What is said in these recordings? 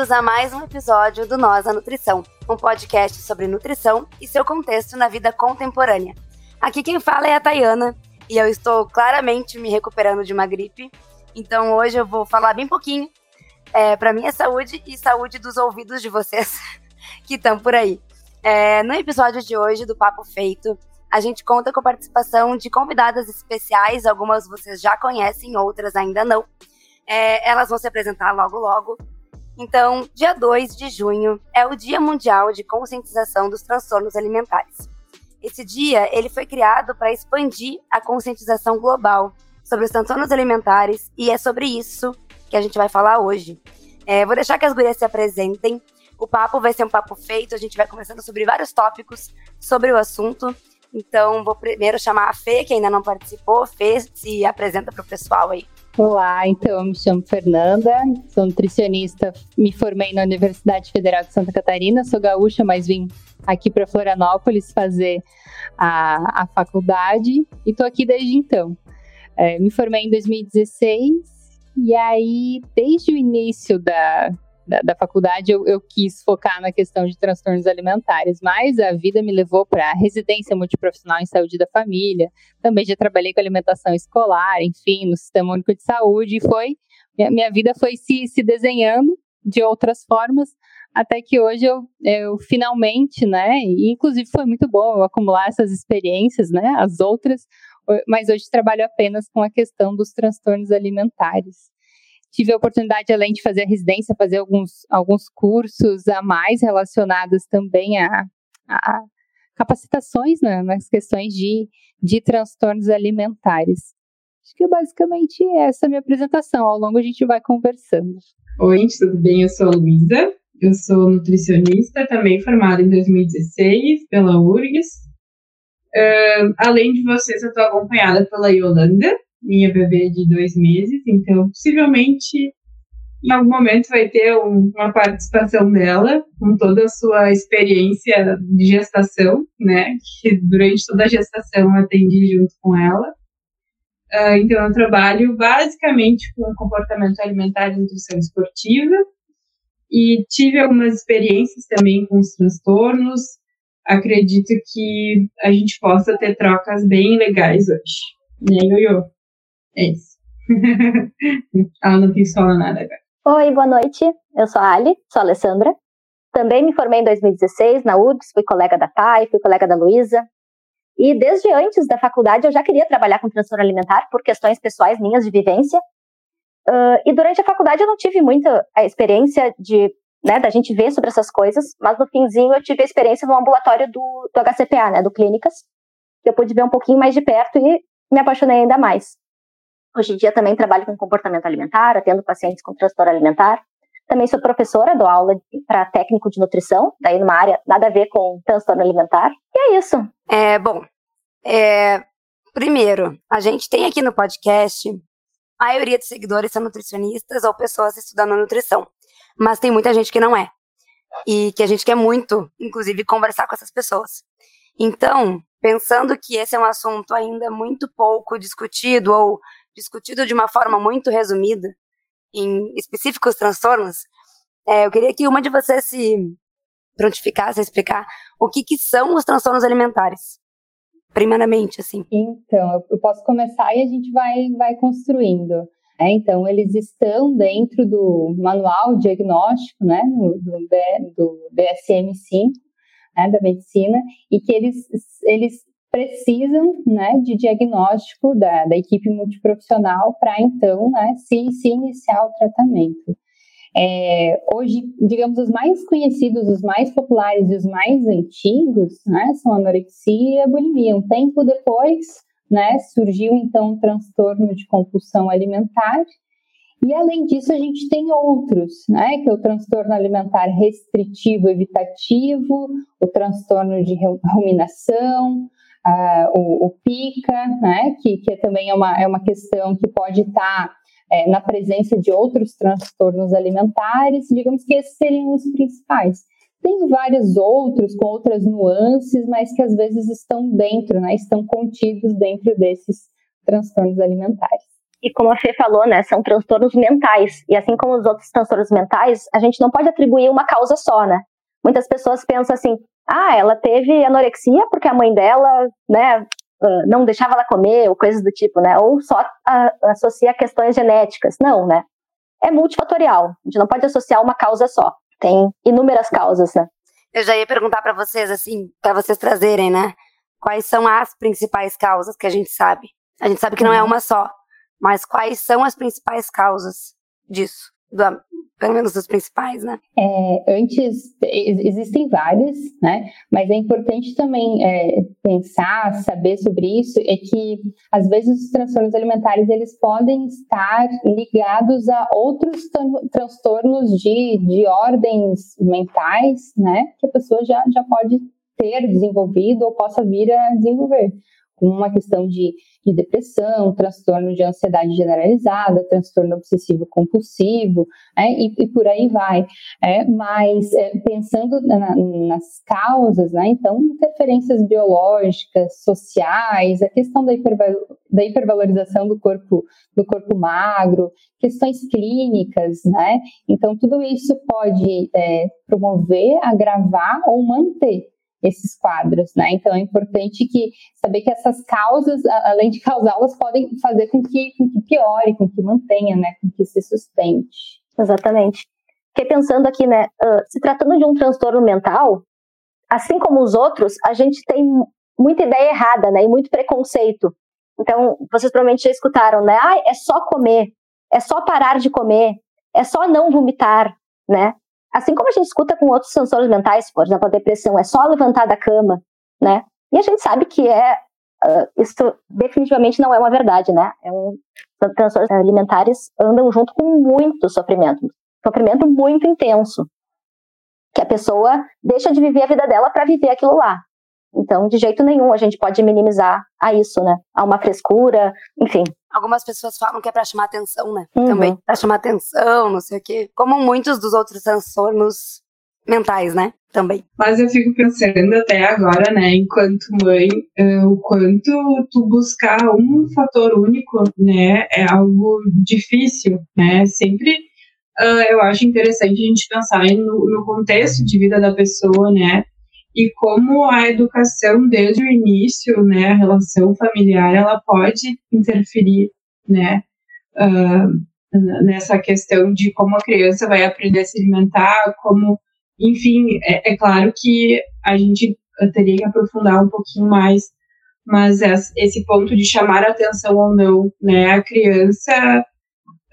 Bem-vindos a mais um episódio do Nós a Nutrição, um podcast sobre nutrição e seu contexto na vida contemporânea. Aqui quem fala é a Tayana e eu estou claramente me recuperando de uma gripe, então hoje eu vou falar bem pouquinho é, para minha saúde e saúde dos ouvidos de vocês que estão por aí. É, no episódio de hoje do Papo Feito, a gente conta com a participação de convidadas especiais, algumas vocês já conhecem, outras ainda não. É, elas vão se apresentar logo logo. Então, dia 2 de junho é o Dia Mundial de Conscientização dos Transtornos Alimentares. Esse dia ele foi criado para expandir a conscientização global sobre os transtornos alimentares e é sobre isso que a gente vai falar hoje. É, vou deixar que as gurias se apresentem. O papo vai ser um papo feito, a gente vai conversando sobre vários tópicos sobre o assunto. Então, vou primeiro chamar a Fê, que ainda não participou. Fê, se apresenta para o pessoal aí. Olá, então eu me chamo Fernanda, sou nutricionista, me formei na Universidade Federal de Santa Catarina, sou gaúcha, mas vim aqui para Florianópolis fazer a, a faculdade e estou aqui desde então. É, me formei em 2016 e aí, desde o início da, da, da faculdade, eu, eu, quis focar na questão de transtornos alimentares, mas a vida me levou para residência multiprofissional em saúde da família, também já trabalhei com alimentação escolar, enfim, no Sistema Único de Saúde, e foi, minha, minha vida foi se, se desenhando de outras formas, até que hoje eu, eu finalmente, né, inclusive foi muito bom eu acumular essas experiências, né, as outras, mas hoje trabalho apenas com a questão dos transtornos alimentares. Tive a oportunidade, além de fazer a residência, fazer alguns, alguns cursos a mais relacionados também a, a capacitações né, nas questões de, de transtornos alimentares. Acho que basicamente essa é a minha apresentação. Ao longo a gente vai conversando. Oi, tudo bem? Eu sou a Luísa, eu sou nutricionista, também formada em 2016 pela URGS. Uh, além de vocês, eu estou acompanhada pela Yolanda, minha bebê de dois meses, então possivelmente em algum momento vai ter um, uma participação dela com toda a sua experiência de gestação, né? Que durante toda a gestação eu atendi junto com ela. Uh, então eu trabalho basicamente com comportamento alimentar e nutrição esportiva e tive algumas experiências também com os transtornos. Acredito que a gente possa ter trocas bem legais hoje. Né, Ioiô? É isso. Ela não quis falar nada agora. Oi, boa noite. Eu sou a Ali, sou a Alessandra. Também me formei em 2016 na URGS, fui colega da Thay, fui colega da Luísa. E desde antes da faculdade eu já queria trabalhar com transtorno alimentar por questões pessoais minhas de vivência. Uh, e durante a faculdade eu não tive muita a experiência de, né, da gente ver sobre essas coisas, mas no finzinho eu tive a experiência no ambulatório do, do HCPA, né, do Clínicas, que eu pude ver um pouquinho mais de perto e me apaixonei ainda mais. Hoje em dia também trabalho com comportamento alimentar, atendo pacientes com transtorno alimentar. Também sou professora, dou aula para técnico de nutrição, daí numa área nada a ver com transtorno alimentar. E é isso. É, bom, é, primeiro, a gente tem aqui no podcast a maioria dos seguidores são nutricionistas ou pessoas estudando nutrição. Mas tem muita gente que não é. E que a gente quer muito, inclusive, conversar com essas pessoas. Então, pensando que esse é um assunto ainda muito pouco discutido ou discutido de uma forma muito resumida em específicos transtornos, é, eu queria que uma de vocês se prontificasse a explicar o que, que são os transtornos alimentares primeiramente, assim? Então, eu posso começar e a gente vai, vai construindo. É, então, eles estão dentro do manual diagnóstico, né, do, do, do DSM-5, né, da medicina, e que eles, eles precisam, né, de diagnóstico da, da equipe multiprofissional para, então, né, se, se iniciar o tratamento. É, hoje, digamos, os mais conhecidos, os mais populares e os mais antigos, né, são anorexia e bulimia. Um tempo depois, né, surgiu então um transtorno de compulsão alimentar E além disso, a gente tem outros, né, que é o transtorno alimentar restritivo evitativo, o transtorno de ruminação, uh, o, o, PICA, né, que, que também é uma, é uma questão que pode estar tá, é, na presença de outros transtornos alimentares, digamos que esses seriam os principais. Tem vários outros com outras nuances, mas que às vezes estão dentro, né, estão contidos dentro desses transtornos alimentares. E como a Fê falou, né, são transtornos mentais. E assim como os outros transtornos mentais, a gente não pode atribuir uma causa só, né? Muitas pessoas pensam assim, ah, ela teve anorexia porque a mãe dela, né, não deixava ela comer, ou coisas do tipo, né? Ou só associa questões genéticas. Não, né? É multifatorial. A gente não pode associar uma causa só. Tem inúmeras causas, né? Eu já ia perguntar para vocês, assim, para vocês trazerem, né? Quais são as principais causas que a gente sabe? A gente sabe que não é uhum. uma só, mas quais são as principais causas disso? Pelo menos dos principais, né? É, antes, existem várias, né? Mas é importante também é, pensar, saber sobre isso, é que às vezes os transtornos alimentares eles podem estar ligados a outros transtornos de, de ordens mentais, né? Que a pessoa já, já pode ter desenvolvido ou possa vir a desenvolver com uma questão de, de depressão, transtorno de ansiedade generalizada, transtorno obsessivo compulsivo, é, e, e, por aí vai. É, mas é, pensando na, nas causas, né, então, interferências biológicas, sociais, a questão da, hiperval da hipervalorização do corpo, do corpo magro, questões clínicas, né? Então, tudo isso pode é, promover, agravar ou manter esses quadros, né? Então é importante que saber que essas causas, além de causá-las, podem fazer com que, com que piore, com que mantenha, né? Com que se sustente. Exatamente. Fiquei pensando aqui, né? Uh, se tratando de um transtorno mental, assim como os outros, a gente tem muita ideia errada, né? E muito preconceito. Então, vocês provavelmente já escutaram, né? Ah, é só comer, é só parar de comer, é só não vomitar, né? Assim como a gente escuta com outros transtornos mentais, por exemplo, a depressão, é só levantar da cama, né? E a gente sabe que é uh, isso definitivamente não é uma verdade, né? É um, transtornos alimentares andam junto com muito sofrimento, sofrimento muito intenso, que a pessoa deixa de viver a vida dela para viver aquilo lá. Então, de jeito nenhum a gente pode minimizar a isso, né? A uma frescura, enfim. Algumas pessoas falam que é para chamar atenção, né? Uhum. Também. Pra chamar atenção, não sei o quê. Como muitos dos outros transtornos mentais, né? Também. Mas eu fico pensando até agora, né, enquanto mãe, uh, o quanto tu buscar um fator único, né, é algo difícil, né? Sempre uh, eu acho interessante a gente pensar no, no contexto de vida da pessoa, né? E como a educação desde o início, né, a relação familiar, ela pode interferir, né, uh, nessa questão de como a criança vai aprender a se alimentar, como, enfim, é, é claro que a gente teria que aprofundar um pouquinho mais, mas esse ponto de chamar a atenção ou não, né, a criança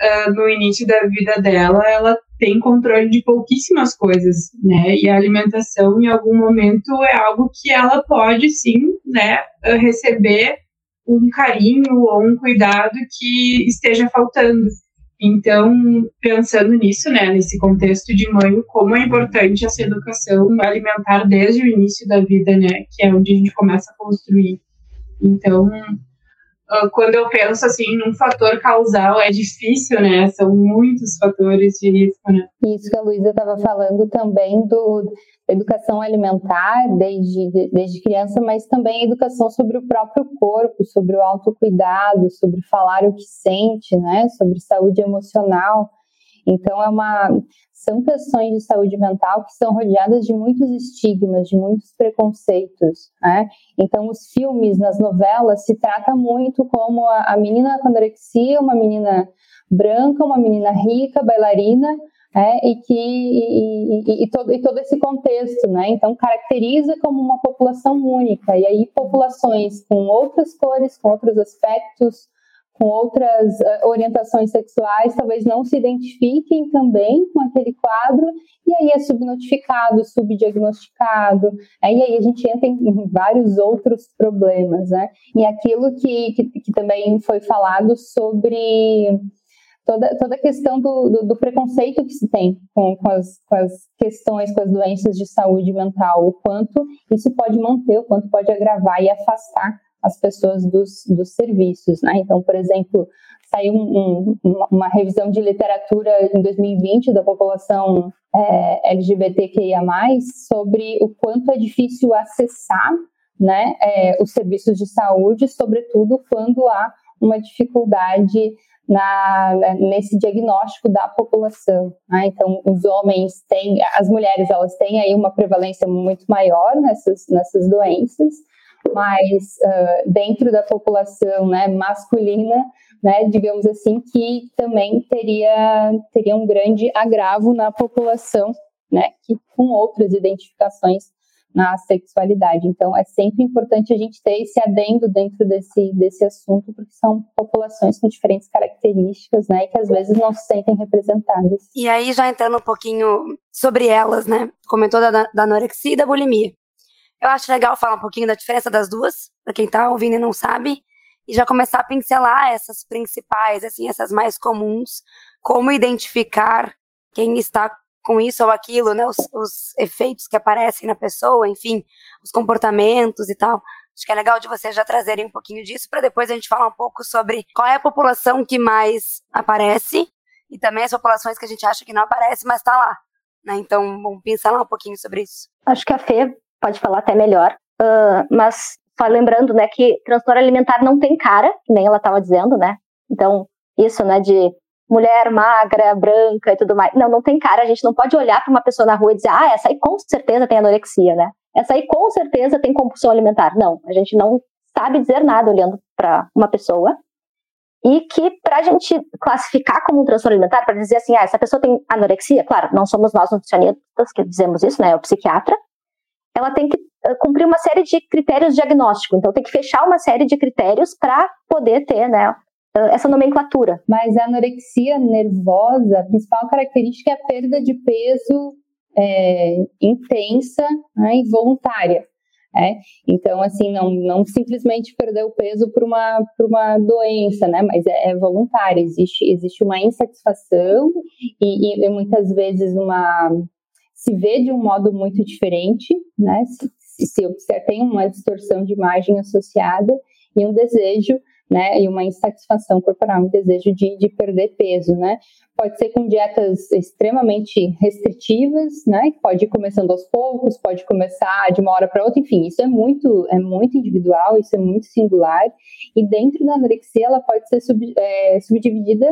uh, no início da vida dela, ela tem controle de pouquíssimas coisas, né? E a alimentação, em algum momento, é algo que ela pode, sim, né, receber um carinho ou um cuidado que esteja faltando. Então, pensando nisso, né, nesse contexto de mãe, como é importante essa educação alimentar desde o início da vida, né, que é onde a gente começa a construir. Então, quando eu penso assim num fator causal, é difícil, né? São muitos fatores de risco, né? Isso que a Luísa estava falando também do educação alimentar desde, desde criança, mas também educação sobre o próprio corpo, sobre o autocuidado, sobre falar o que sente, né? Sobre saúde emocional. Então é uma são questões de saúde mental que são rodeadas de muitos estigmas, de muitos preconceitos. Né? Então, os filmes, nas novelas, se trata muito como a, a menina com anorexia, uma menina branca, uma menina rica, bailarina, é, e que e, e, e, todo, e todo esse contexto, né? Então caracteriza como uma população única e aí populações com outras cores, com outros aspectos, com outras uh, orientações sexuais talvez não se identifiquem também com aquele quadro, e aí é subnotificado, subdiagnosticado, é, e aí a gente entra em, em vários outros problemas, né? E aquilo que, que, que também foi falado sobre toda, toda a questão do, do, do preconceito que se tem com, com, as, com as questões, com as doenças de saúde mental, o quanto isso pode manter, o quanto pode agravar e afastar as pessoas dos, dos serviços, né? Então, por exemplo, saiu um, um, uma revisão de literatura em 2020 da população é, LGBTQIA+, sobre o quanto é difícil acessar né, é, os serviços de saúde, sobretudo quando há uma dificuldade na, nesse diagnóstico da população. Né? Então, os homens têm, as mulheres, elas têm aí uma prevalência muito maior nessas, nessas doenças, mas uh, dentro da população né, masculina, né, digamos assim, que também teria, teria um grande agravo na população, né, que, com outras identificações na sexualidade. Então, é sempre importante a gente ter esse adendo dentro desse, desse assunto, porque são populações com diferentes características, né, que às vezes não se sentem representadas. E aí, já entrando um pouquinho sobre elas, né, comentou da, da anorexia e da bulimia. Eu acho legal falar um pouquinho da diferença das duas, para quem tá ouvindo e não sabe, e já começar a pincelar essas principais, assim, essas mais comuns, como identificar quem está com isso ou aquilo, né, os, os efeitos que aparecem na pessoa, enfim, os comportamentos e tal. Acho que é legal de vocês já trazerem um pouquinho disso para depois a gente falar um pouco sobre qual é a população que mais aparece e também as populações que a gente acha que não aparece, mas está lá. Né? Então, vamos pincelar um pouquinho sobre isso. Acho que a Fê pode falar até melhor, uh, mas só lembrando, né, que transtorno alimentar não tem cara, que nem ela estava dizendo, né? Então, isso, né, de mulher magra, branca e tudo mais. Não, não tem cara. A gente não pode olhar para uma pessoa na rua e dizer, ah, essa aí com certeza tem anorexia, né? Essa aí com certeza tem compulsão alimentar. Não, a gente não sabe dizer nada olhando para uma pessoa. E que para a gente classificar como um transtorno alimentar, para dizer assim, ah, essa pessoa tem anorexia, claro, não somos nós nutricionistas que dizemos isso, né? É o psiquiatra. Ela tem que eh, cumprir uma série de critérios diagnósticos. Então, tem que fechar uma série de critérios para poder ter, né, eh, essa nomenclatura. Mas a anorexia nervosa, a principal característica é a perda de peso é, intensa né, e voluntária. É? Então, assim, não, não simplesmente perder o peso por uma, por uma doença, né? Mas é, é voluntário, existe, existe uma insatisfação e, e, muitas vezes uma se vê de um modo muito diferente, né? Se, se, se tem uma distorção de imagem associada e um desejo né, e uma insatisfação corporal, um desejo de, de perder peso, né? Pode ser com dietas extremamente restritivas, né? Pode ir começando aos poucos, pode começar de uma hora para outra, enfim, isso é muito, é muito individual, isso é muito singular. E dentro da anorexia, ela pode ser sub, é, subdividida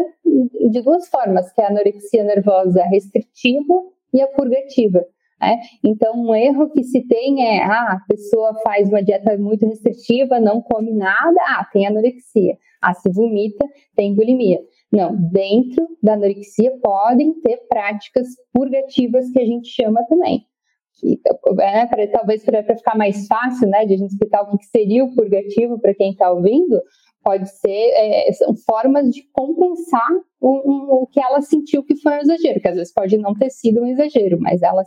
de duas formas, que é a anorexia nervosa restritiva e a purgativa. É? Então, um erro que se tem é: ah, a pessoa faz uma dieta muito restritiva, não come nada, ah, tem anorexia. Ah, se vomita, tem bulimia. Não, dentro da anorexia podem ter práticas purgativas que a gente chama também. Que, é, pra, talvez para ficar mais fácil né, de a gente explicar o que seria o purgativo para quem está ouvindo, pode ser é, são formas de compensar o, o, que ela sentiu que foi um exagero, que às vezes pode não ter sido um exagero, mas ela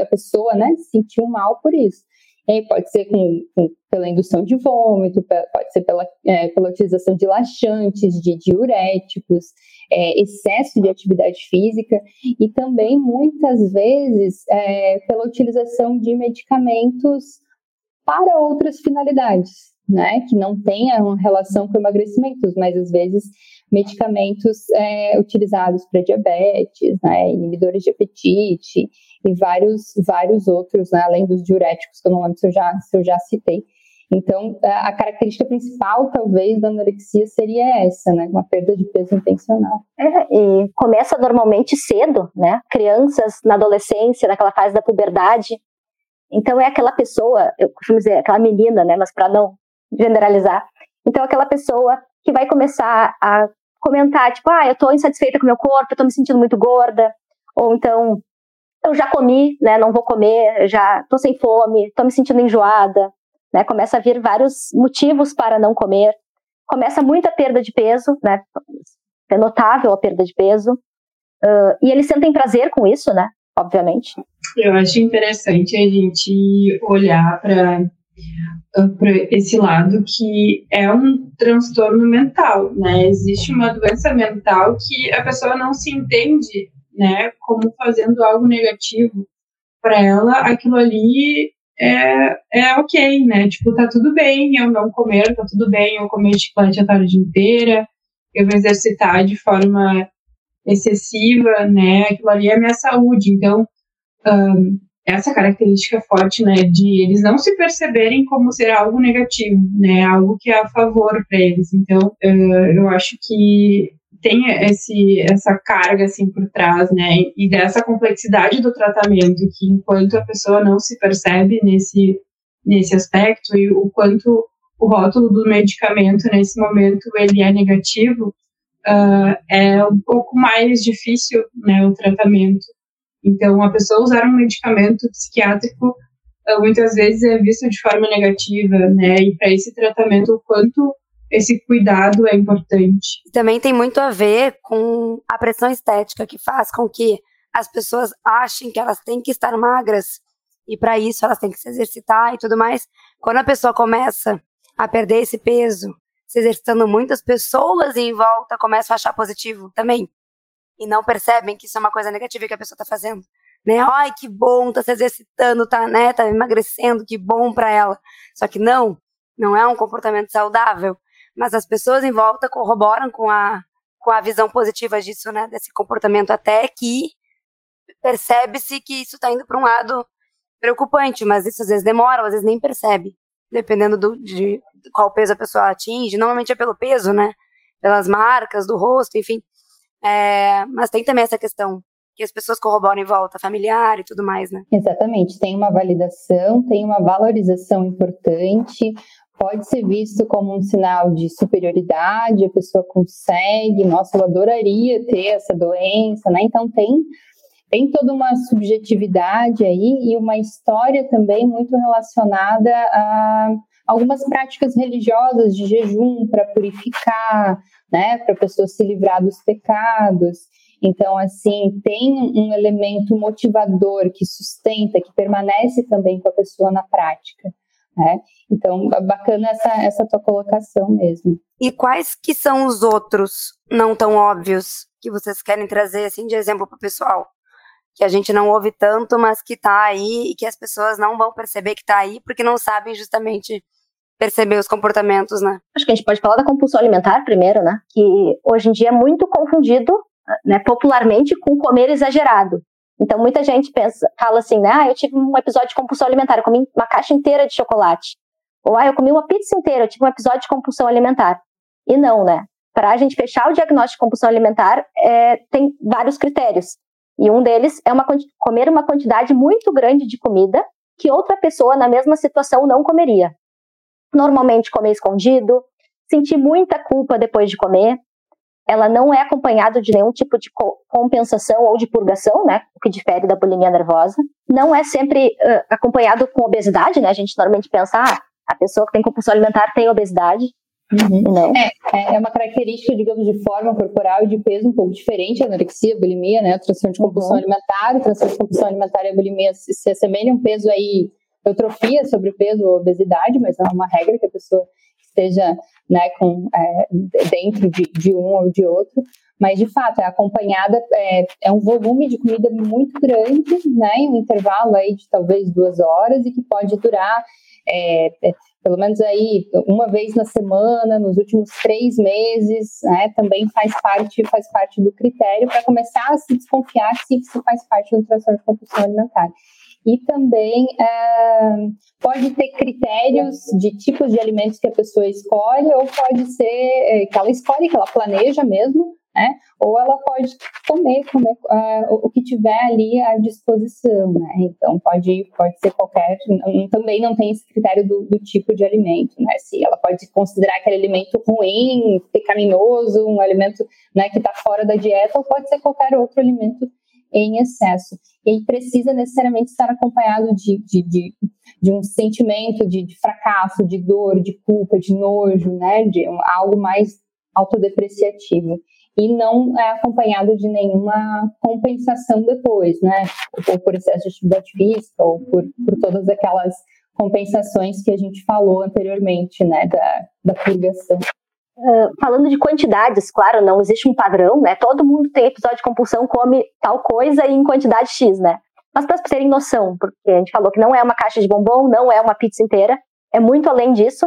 a pessoa né, sentiu mal por isso. E pode ser com, com, pela indução de vômito, pode ser pela, é, pela utilização de laxantes, de diuréticos, é, excesso de atividade física e também muitas vezes é, pela utilização de medicamentos para outras finalidades né, que não tenha uma relação com emagrecimentos, mas às vezes medicamentos é, utilizados para diabetes, né, inibidores de apetite e vários, vários outros, né, além dos diuréticos, que eu não lembro se eu já, se eu já citei. Então, a característica principal, talvez, da anorexia seria essa, né? Uma perda de peso intencional. É, e começa normalmente cedo, né? Crianças na adolescência, naquela fase da puberdade. Então, é aquela pessoa, eu costumo dizer, aquela menina, né? Mas para não generalizar. Então, aquela pessoa que vai começar a comentar, tipo, ah, eu tô insatisfeita com meu corpo, eu tô me sentindo muito gorda, ou então, eu já comi, né, não vou comer, já tô sem fome, tô me sentindo enjoada, né, começa a vir vários motivos para não comer, começa muita perda de peso, né, é notável a perda de peso, uh, e eles sentem prazer com isso, né, obviamente. Eu acho interessante a gente olhar para para esse lado que é um transtorno mental, né? Existe uma doença mental que a pessoa não se entende, né, como fazendo algo negativo para ela, aquilo ali é, é ok, né? Tipo, tá tudo bem eu não comer, tá tudo bem eu comer chiclete a tarde inteira, eu me exercitar de forma excessiva, né? Aquilo ali é minha saúde. Então, um, essa característica forte, né, de eles não se perceberem como ser algo negativo, né, algo que é a favor para eles. Então, uh, eu acho que tem esse, essa carga assim por trás, né, e dessa complexidade do tratamento, que enquanto a pessoa não se percebe nesse, nesse aspecto e o quanto o rótulo do medicamento nesse momento ele é negativo, uh, é um pouco mais difícil, né, o tratamento. Então, a pessoa usar um medicamento psiquiátrico uh, muitas vezes é visto de forma negativa, né, e para esse tratamento o quanto esse cuidado é importante. Também tem muito a ver com a pressão estética que faz com que as pessoas achem que elas têm que estar magras e para isso elas têm que se exercitar e tudo mais. Quando a pessoa começa a perder esse peso, se exercitando muitas pessoas em volta começam a achar positivo também. E não percebem que isso é uma coisa negativa que a pessoa está fazendo. Né? Ai, que bom, tá se exercitando, tá, né, tá emagrecendo, que bom para ela. Só que não, não é um comportamento saudável mas as pessoas em volta corroboram com a, com a visão positiva disso, né, desse comportamento, até que percebe-se que isso está indo para um lado preocupante, mas isso às vezes demora, às vezes nem percebe, dependendo do, de qual peso a pessoa atinge. Normalmente é pelo peso, né, pelas marcas do rosto, enfim. É, mas tem também essa questão que as pessoas corroboram em volta, familiar e tudo mais, né? Exatamente, tem uma validação, tem uma valorização importante, pode ser visto como um sinal de superioridade, a pessoa consegue, nossa, eu adoraria ter essa doença, né? Então tem tem toda uma subjetividade aí e uma história também muito relacionada a algumas práticas religiosas de jejum para purificar, né, para a pessoa se livrar dos pecados. Então, assim, tem um elemento motivador que sustenta, que permanece também com a pessoa na prática. Né? Então, bacana essa, essa tua colocação mesmo. E quais que são os outros não tão óbvios que vocês querem trazer assim de exemplo para o pessoal? Que a gente não ouve tanto, mas que está aí e que as pessoas não vão perceber que está aí porque não sabem justamente perceber os comportamentos, né? Acho que a gente pode falar da compulsão alimentar primeiro, né? Que hoje em dia é muito confundido, né, popularmente com comer exagerado. Então, muita gente pensa, fala assim, né? Ah, eu tive um episódio de compulsão alimentar, eu comi uma caixa inteira de chocolate. Ou, ah, eu comi uma pizza inteira, eu tive um episódio de compulsão alimentar. E não, né? Para a gente fechar o diagnóstico de compulsão alimentar, é, tem vários critérios. E um deles é uma, comer uma quantidade muito grande de comida que outra pessoa na mesma situação não comeria. Normalmente comer escondido, sentir muita culpa depois de comer, ela não é acompanhada de nenhum tipo de compensação ou de purgação, né, o que difere da bulimia nervosa. Não é sempre uh, acompanhado com obesidade, né, a gente normalmente pensa, ah, a pessoa que tem compulsão alimentar tem obesidade. Uhum. Não. É, é, é uma característica, digamos, de forma corporal e de peso um pouco diferente, a anorexia, a bulimia, né, transtorno de compulsão uhum. alimentar, o transtorno de compulsão alimentar e a bulimia se, se assemelham, peso aí, eutrofia sobre o peso ou obesidade, mas não é uma regra que a pessoa esteja né, com, é, dentro de, de, um ou de outro, mas de fato é acompanhada, é, é, um volume de comida muito grande, né, um intervalo aí de talvez duas horas e que pode durar é, é pelo menos aí uma vez na semana, nos últimos três meses, né, também faz parte, faz parte do critério para começar a se desconfiar se isso faz parte do transtorno de compulsão alimentar e também é, pode ter critérios de tipos de alimentos que a pessoa escolhe, ou pode ser é, que ela escolhe, que ela planeja mesmo, né? Ou ela pode comer, comer uh, o que tiver ali à disposição, né? Então pode, pode ser qualquer. Também não tem esse critério do, do tipo de alimento, né? Se ela pode considerar aquele alimento ruim, pecaminoso, um alimento né, que está fora da dieta, ou pode ser qualquer outro alimento em excesso. E precisa necessariamente estar acompanhado de, de, de, de um sentimento de, de, fracasso, de dor, de culpa, de nojo, né? De um, algo mais autodepreciativo. E não é acompanhado de nenhuma compensação depois, né? Ou por excesso de atividade física, ou por, por todas aquelas compensações que a gente falou anteriormente, né, da, da purgação. Uh, falando de quantidades, claro, não existe um padrão, né? Todo mundo tem episódio de compulsão, come tal coisa em quantidade X, né? Mas para terem noção, porque a gente falou que não é uma caixa de bombom, não é uma pizza inteira, é muito além disso.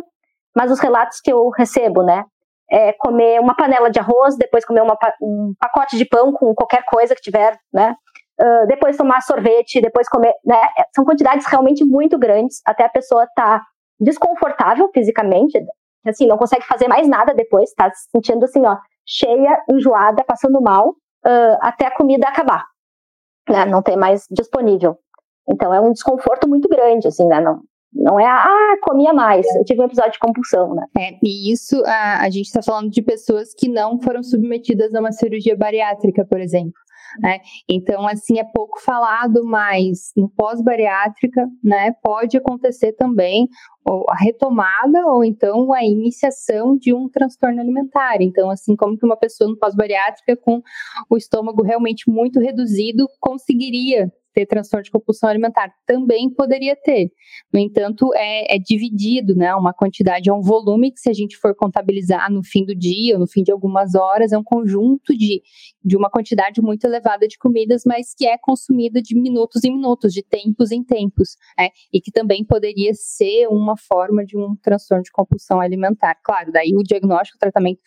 Mas os relatos que eu recebo, né? É comer uma panela de arroz, depois comer uma, um pacote de pão com qualquer coisa que tiver, né? Uh, depois tomar sorvete, depois comer, né? É, são quantidades realmente muito grandes, até a pessoa tá desconfortável fisicamente, assim, não consegue fazer mais nada depois, tá se sentindo assim, ó, cheia, enjoada, passando mal, uh, até a comida acabar, né, não ter mais disponível. Então é um desconforto muito grande, assim, né, não, não é, ah, comia mais, eu tive um episódio de compulsão, né. É, e isso, a, a gente está falando de pessoas que não foram submetidas a uma cirurgia bariátrica, por exemplo. Né? Então, assim, é pouco falado, mas no pós-bariátrica, né, pode acontecer também a retomada ou então a iniciação de um transtorno alimentar. Então, assim, como que uma pessoa no pós-bariátrica com o estômago realmente muito reduzido conseguiria ter transtorno de compulsão alimentar? Também poderia ter. No entanto, é, é, dividido, né? Uma quantidade, é um volume que, se a gente for contabilizar no fim do dia, no fim de algumas horas, é um conjunto de, de uma quantidade muito elevada de comidas, mas que é consumida de minutos em minutos, de tempos em tempos, né? E que também poderia ser uma forma de um transtorno de compulsão alimentar. Claro, daí o diagnóstico, o tratamento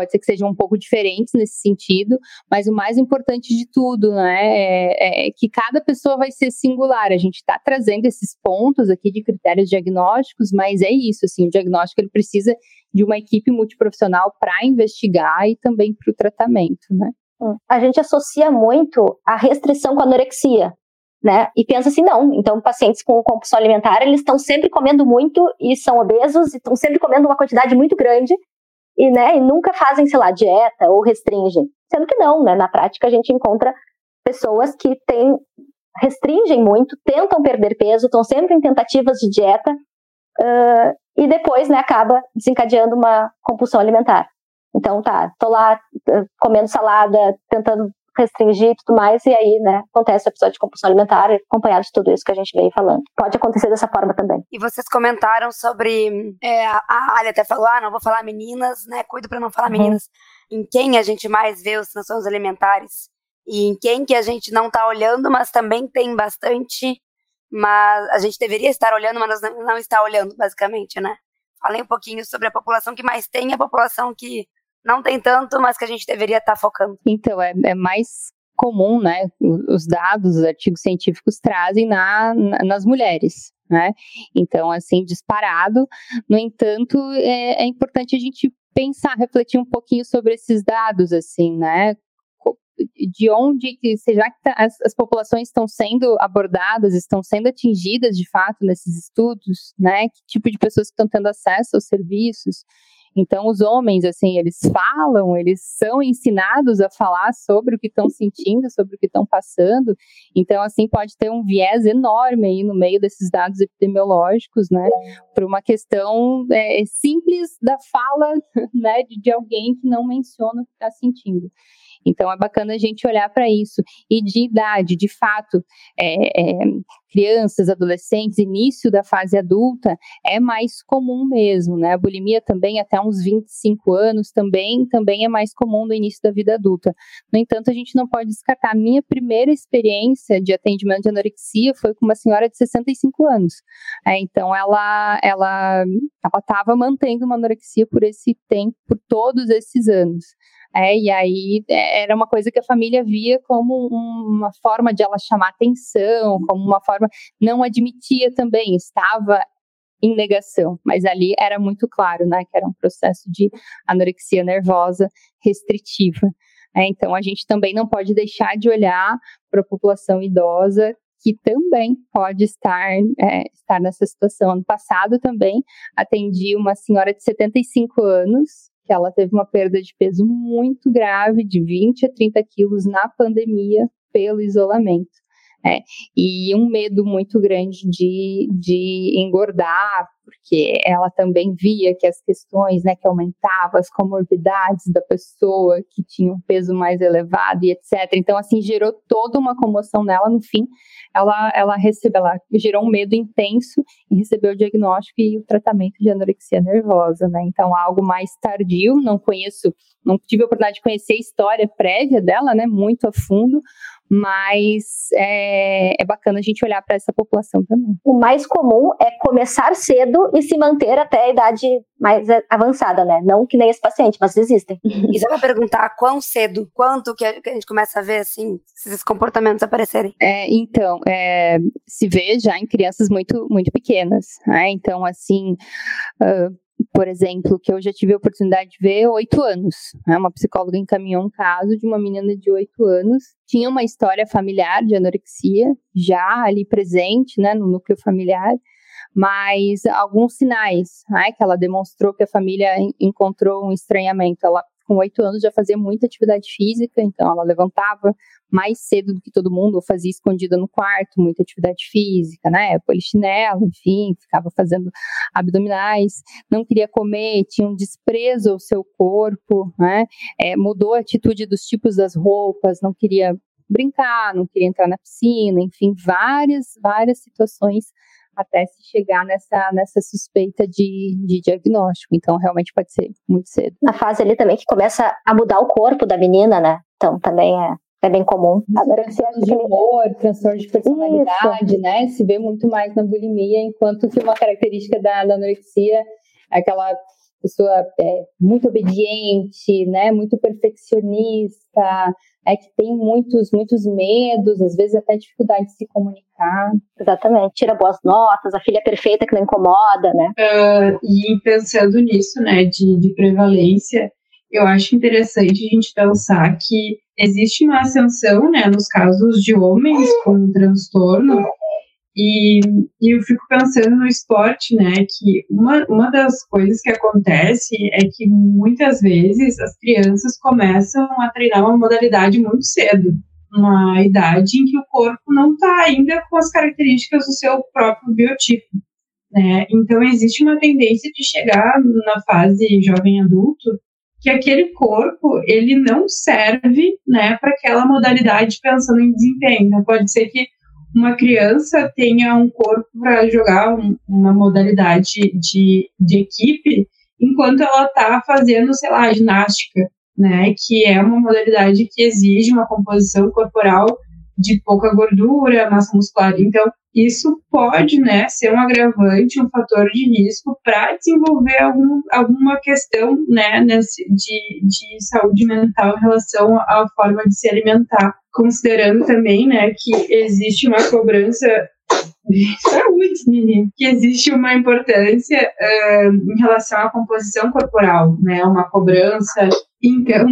pode ser que sejam um pouco diferentes nesse sentido, mas o mais importante de tudo, né, é, é que cada pessoa vai ser singular. A gente está trazendo esses pontos aqui de critérios diagnósticos, mas é isso, assim, o diagnóstico ele precisa de uma equipe multiprofissional para investigar e também para o tratamento, né. Hum. A gente associa muito a restrição com a anorexia, né? E pensa assim, não, então pacientes com compulsão alimentar, eles estão sempre comendo muito e são obesos, e estão sempre comendo uma quantidade muito grande, e, né, e nunca fazem, sei lá, dieta ou restringem. Sendo que não, né? Na prática a gente encontra pessoas que têm, restringem muito, tentam perder peso, estão sempre em tentativas de dieta, uh, e depois, né, acaba desencadeando uma compulsão alimentar. Então tá, tô lá comendo salada, tentando restringir e tudo mais, e aí, né, acontece o episódio de compulsão alimentar, acompanhado de tudo isso que a gente veio falando. Pode acontecer dessa forma também. E vocês comentaram sobre, é, a Ali até falou, ah, não vou falar meninas, né, cuido para não falar uhum. meninas. Em quem a gente mais vê os transtornos alimentares? E em quem que a gente não tá olhando, mas também tem bastante, mas a gente deveria estar olhando, mas não está olhando, basicamente, né? Falei um pouquinho sobre a população que mais tem e a população que não tem tanto, mas que a gente deveria estar tá focando. Então, é, é mais comum, né? Os dados, os artigos científicos trazem na, na, nas mulheres, né? Então, assim, disparado. No entanto, é, é importante a gente pensar, refletir um pouquinho sobre esses dados, assim, né? de onde será que tá, as, as, populações estão sendo abordadas, estão sendo atingidas de fato nesses estudos, né? Que tipo de pessoas estão tendo acesso aos serviços? Então, os homens, assim, eles falam, eles são ensinados a falar sobre o que estão sentindo, sobre o que estão passando. Então, assim, pode ter um viés enorme aí no meio desses dados epidemiológicos, né, por uma questão é, simples da fala, né, de, de alguém que não menciona o que está sentindo. Então é bacana a gente olhar para isso. E de idade, de fato, é, é, crianças, adolescentes, início da fase adulta, é mais comum mesmo, né? A bulimia também, até uns 25 anos, também, também é mais comum no início da vida adulta. No entanto, a gente não pode descartar. A minha primeira experiência de atendimento de anorexia foi com uma senhora de 65 anos. É, então, ela ela ela estava mantendo uma anorexia por esse tempo, por todos esses anos. É, e aí é, era uma coisa que a família via como uma forma de ela chamar atenção, como uma forma. Não admitia também, estava em negação, mas ali era muito claro, né, que era um processo de anorexia nervosa restritiva. É, então a gente também não pode deixar de olhar para a população idosa que também pode estar, é, estar nessa situação. Ano passado também atendi uma senhora de 75 anos que ela teve uma perda de peso muito grave, de 20 a 30 quilos na pandemia, pelo isolamento. É, e um medo muito grande de, de engordar, porque ela também via que as questões, né, que aumentavam as comorbidades da pessoa, que tinha um peso mais elevado e etc. Então, assim, gerou toda uma comoção nela. No fim, ela, ela recebeu, ela gerou um medo intenso em receber o diagnóstico e o tratamento de anorexia nervosa, né? Então, algo mais tardio, não conheço, não tive a oportunidade de conhecer a história prévia dela, né, muito a fundo, mas é, é bacana a gente olhar para essa população também. O mais comum é começar cedo e se manter até a idade mais avançada, né? Não que nem esse paciente, mas existem. E você vai perguntar quão cedo, quanto que a gente começa a ver, assim, esses comportamentos aparecerem? É, então, é, se vê já em crianças muito, muito pequenas, né? Então, assim, uh, por exemplo, que eu já tive a oportunidade de ver oito anos. Né? Uma psicóloga encaminhou um caso de uma menina de oito anos, tinha uma história familiar de anorexia, já ali presente, né, no núcleo familiar, mas alguns sinais né, que ela demonstrou que a família encontrou um estranhamento. Ela com oito anos já fazia muita atividade física, então ela levantava mais cedo do que todo mundo, ou fazia escondida no quarto, muita atividade física, né? Polichinelo, enfim, ficava fazendo abdominais, não queria comer, tinha um desprezo ao seu corpo, né? É, mudou a atitude dos tipos das roupas, não queria brincar, não queria entrar na piscina, enfim, várias, várias situações até se chegar nessa, nessa suspeita de, de diagnóstico. Então, realmente pode ser muito cedo. Na fase ali também que começa a mudar o corpo da menina, né? Então, também é, é bem comum. Transtorno de humor, transtorno de personalidade, Isso. né? Se vê muito mais na bulimia, enquanto que uma característica da, da anorexia é aquela pessoa é, muito obediente, né? Muito perfeccionista, é que tem muitos, muitos medos, às vezes até dificuldade de se comunicar. Exatamente, tira boas notas, a filha perfeita que não incomoda, né? Uh, e pensando nisso, né, de, de prevalência, eu acho interessante a gente pensar que existe uma ascensão, né, nos casos de homens com transtorno, e, e, eu fico pensando no esporte, né, que uma, uma das coisas que acontece é que muitas vezes as crianças começam a treinar uma modalidade muito cedo, uma idade em que o corpo não está ainda com as características do seu próprio biotipo, né, então existe uma tendência de chegar na fase jovem adulto que aquele corpo ele não serve, né, para aquela modalidade pensando em desempenho, então pode ser que uma criança tenha um corpo para jogar um, uma modalidade de, de equipe, enquanto ela está fazendo, sei lá, ginástica, né? Que é uma modalidade que exige uma composição corporal de pouca gordura, massa muscular. Então, isso pode né, ser um agravante, um fator de risco para desenvolver algum, alguma questão né, nesse, de, de saúde mental em relação à forma de se alimentar. Considerando também né, que existe uma cobrança saúde, menino, que existe uma importância uh, em relação à composição corporal, né, uma cobrança. Então,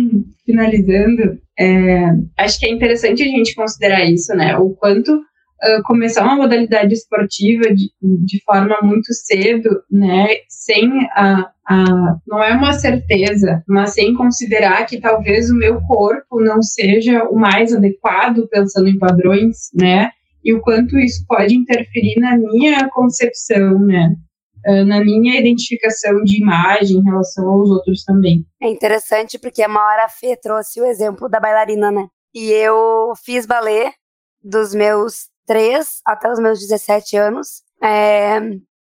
finalizando, é, acho que é interessante a gente considerar isso, né, o quanto uh, começar uma modalidade esportiva de, de forma muito cedo, né, sem a, a, não é uma certeza, mas sem considerar que talvez o meu corpo não seja o mais adequado, pensando em padrões, né, e o quanto isso pode interferir na minha concepção, né, na minha identificação de imagem em relação aos outros também. É interessante porque a Fê trouxe o exemplo da bailarina, né? E eu fiz balé dos meus 3 até os meus 17 anos. É,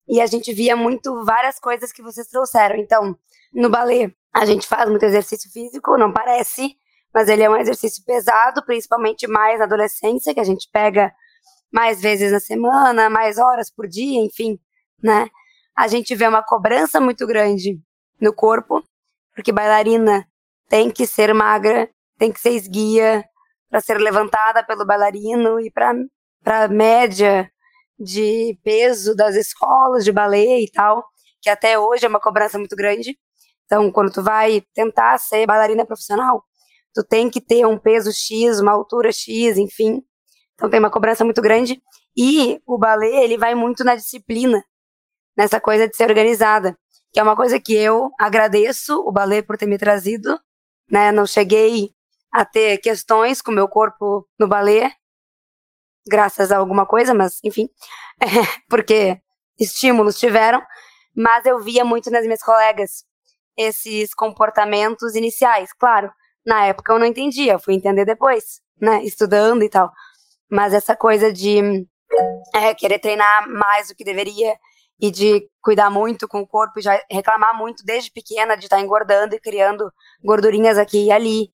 e a gente via muito várias coisas que vocês trouxeram. Então, no balé, a gente faz muito exercício físico, não parece, mas ele é um exercício pesado, principalmente mais na adolescência, que a gente pega mais vezes na semana, mais horas por dia, enfim, né? A gente vê uma cobrança muito grande no corpo, porque bailarina tem que ser magra, tem que ser esguia para ser levantada pelo bailarino e para para média de peso das escolas de balé e tal, que até hoje é uma cobrança muito grande. Então, quando tu vai tentar ser bailarina profissional, tu tem que ter um peso X, uma altura X, enfim. Então tem uma cobrança muito grande e o balé, ele vai muito na disciplina, nessa coisa de ser organizada, que é uma coisa que eu agradeço o balé por ter me trazido, né? Não cheguei a ter questões com meu corpo no balé, graças a alguma coisa, mas enfim, é, porque estímulos tiveram, mas eu via muito nas minhas colegas esses comportamentos iniciais. Claro, na época eu não entendia, fui entender depois, né, estudando e tal. Mas essa coisa de é, querer treinar mais do que deveria e de cuidar muito com o corpo e já reclamar muito desde pequena de estar tá engordando e criando gordurinhas aqui e ali,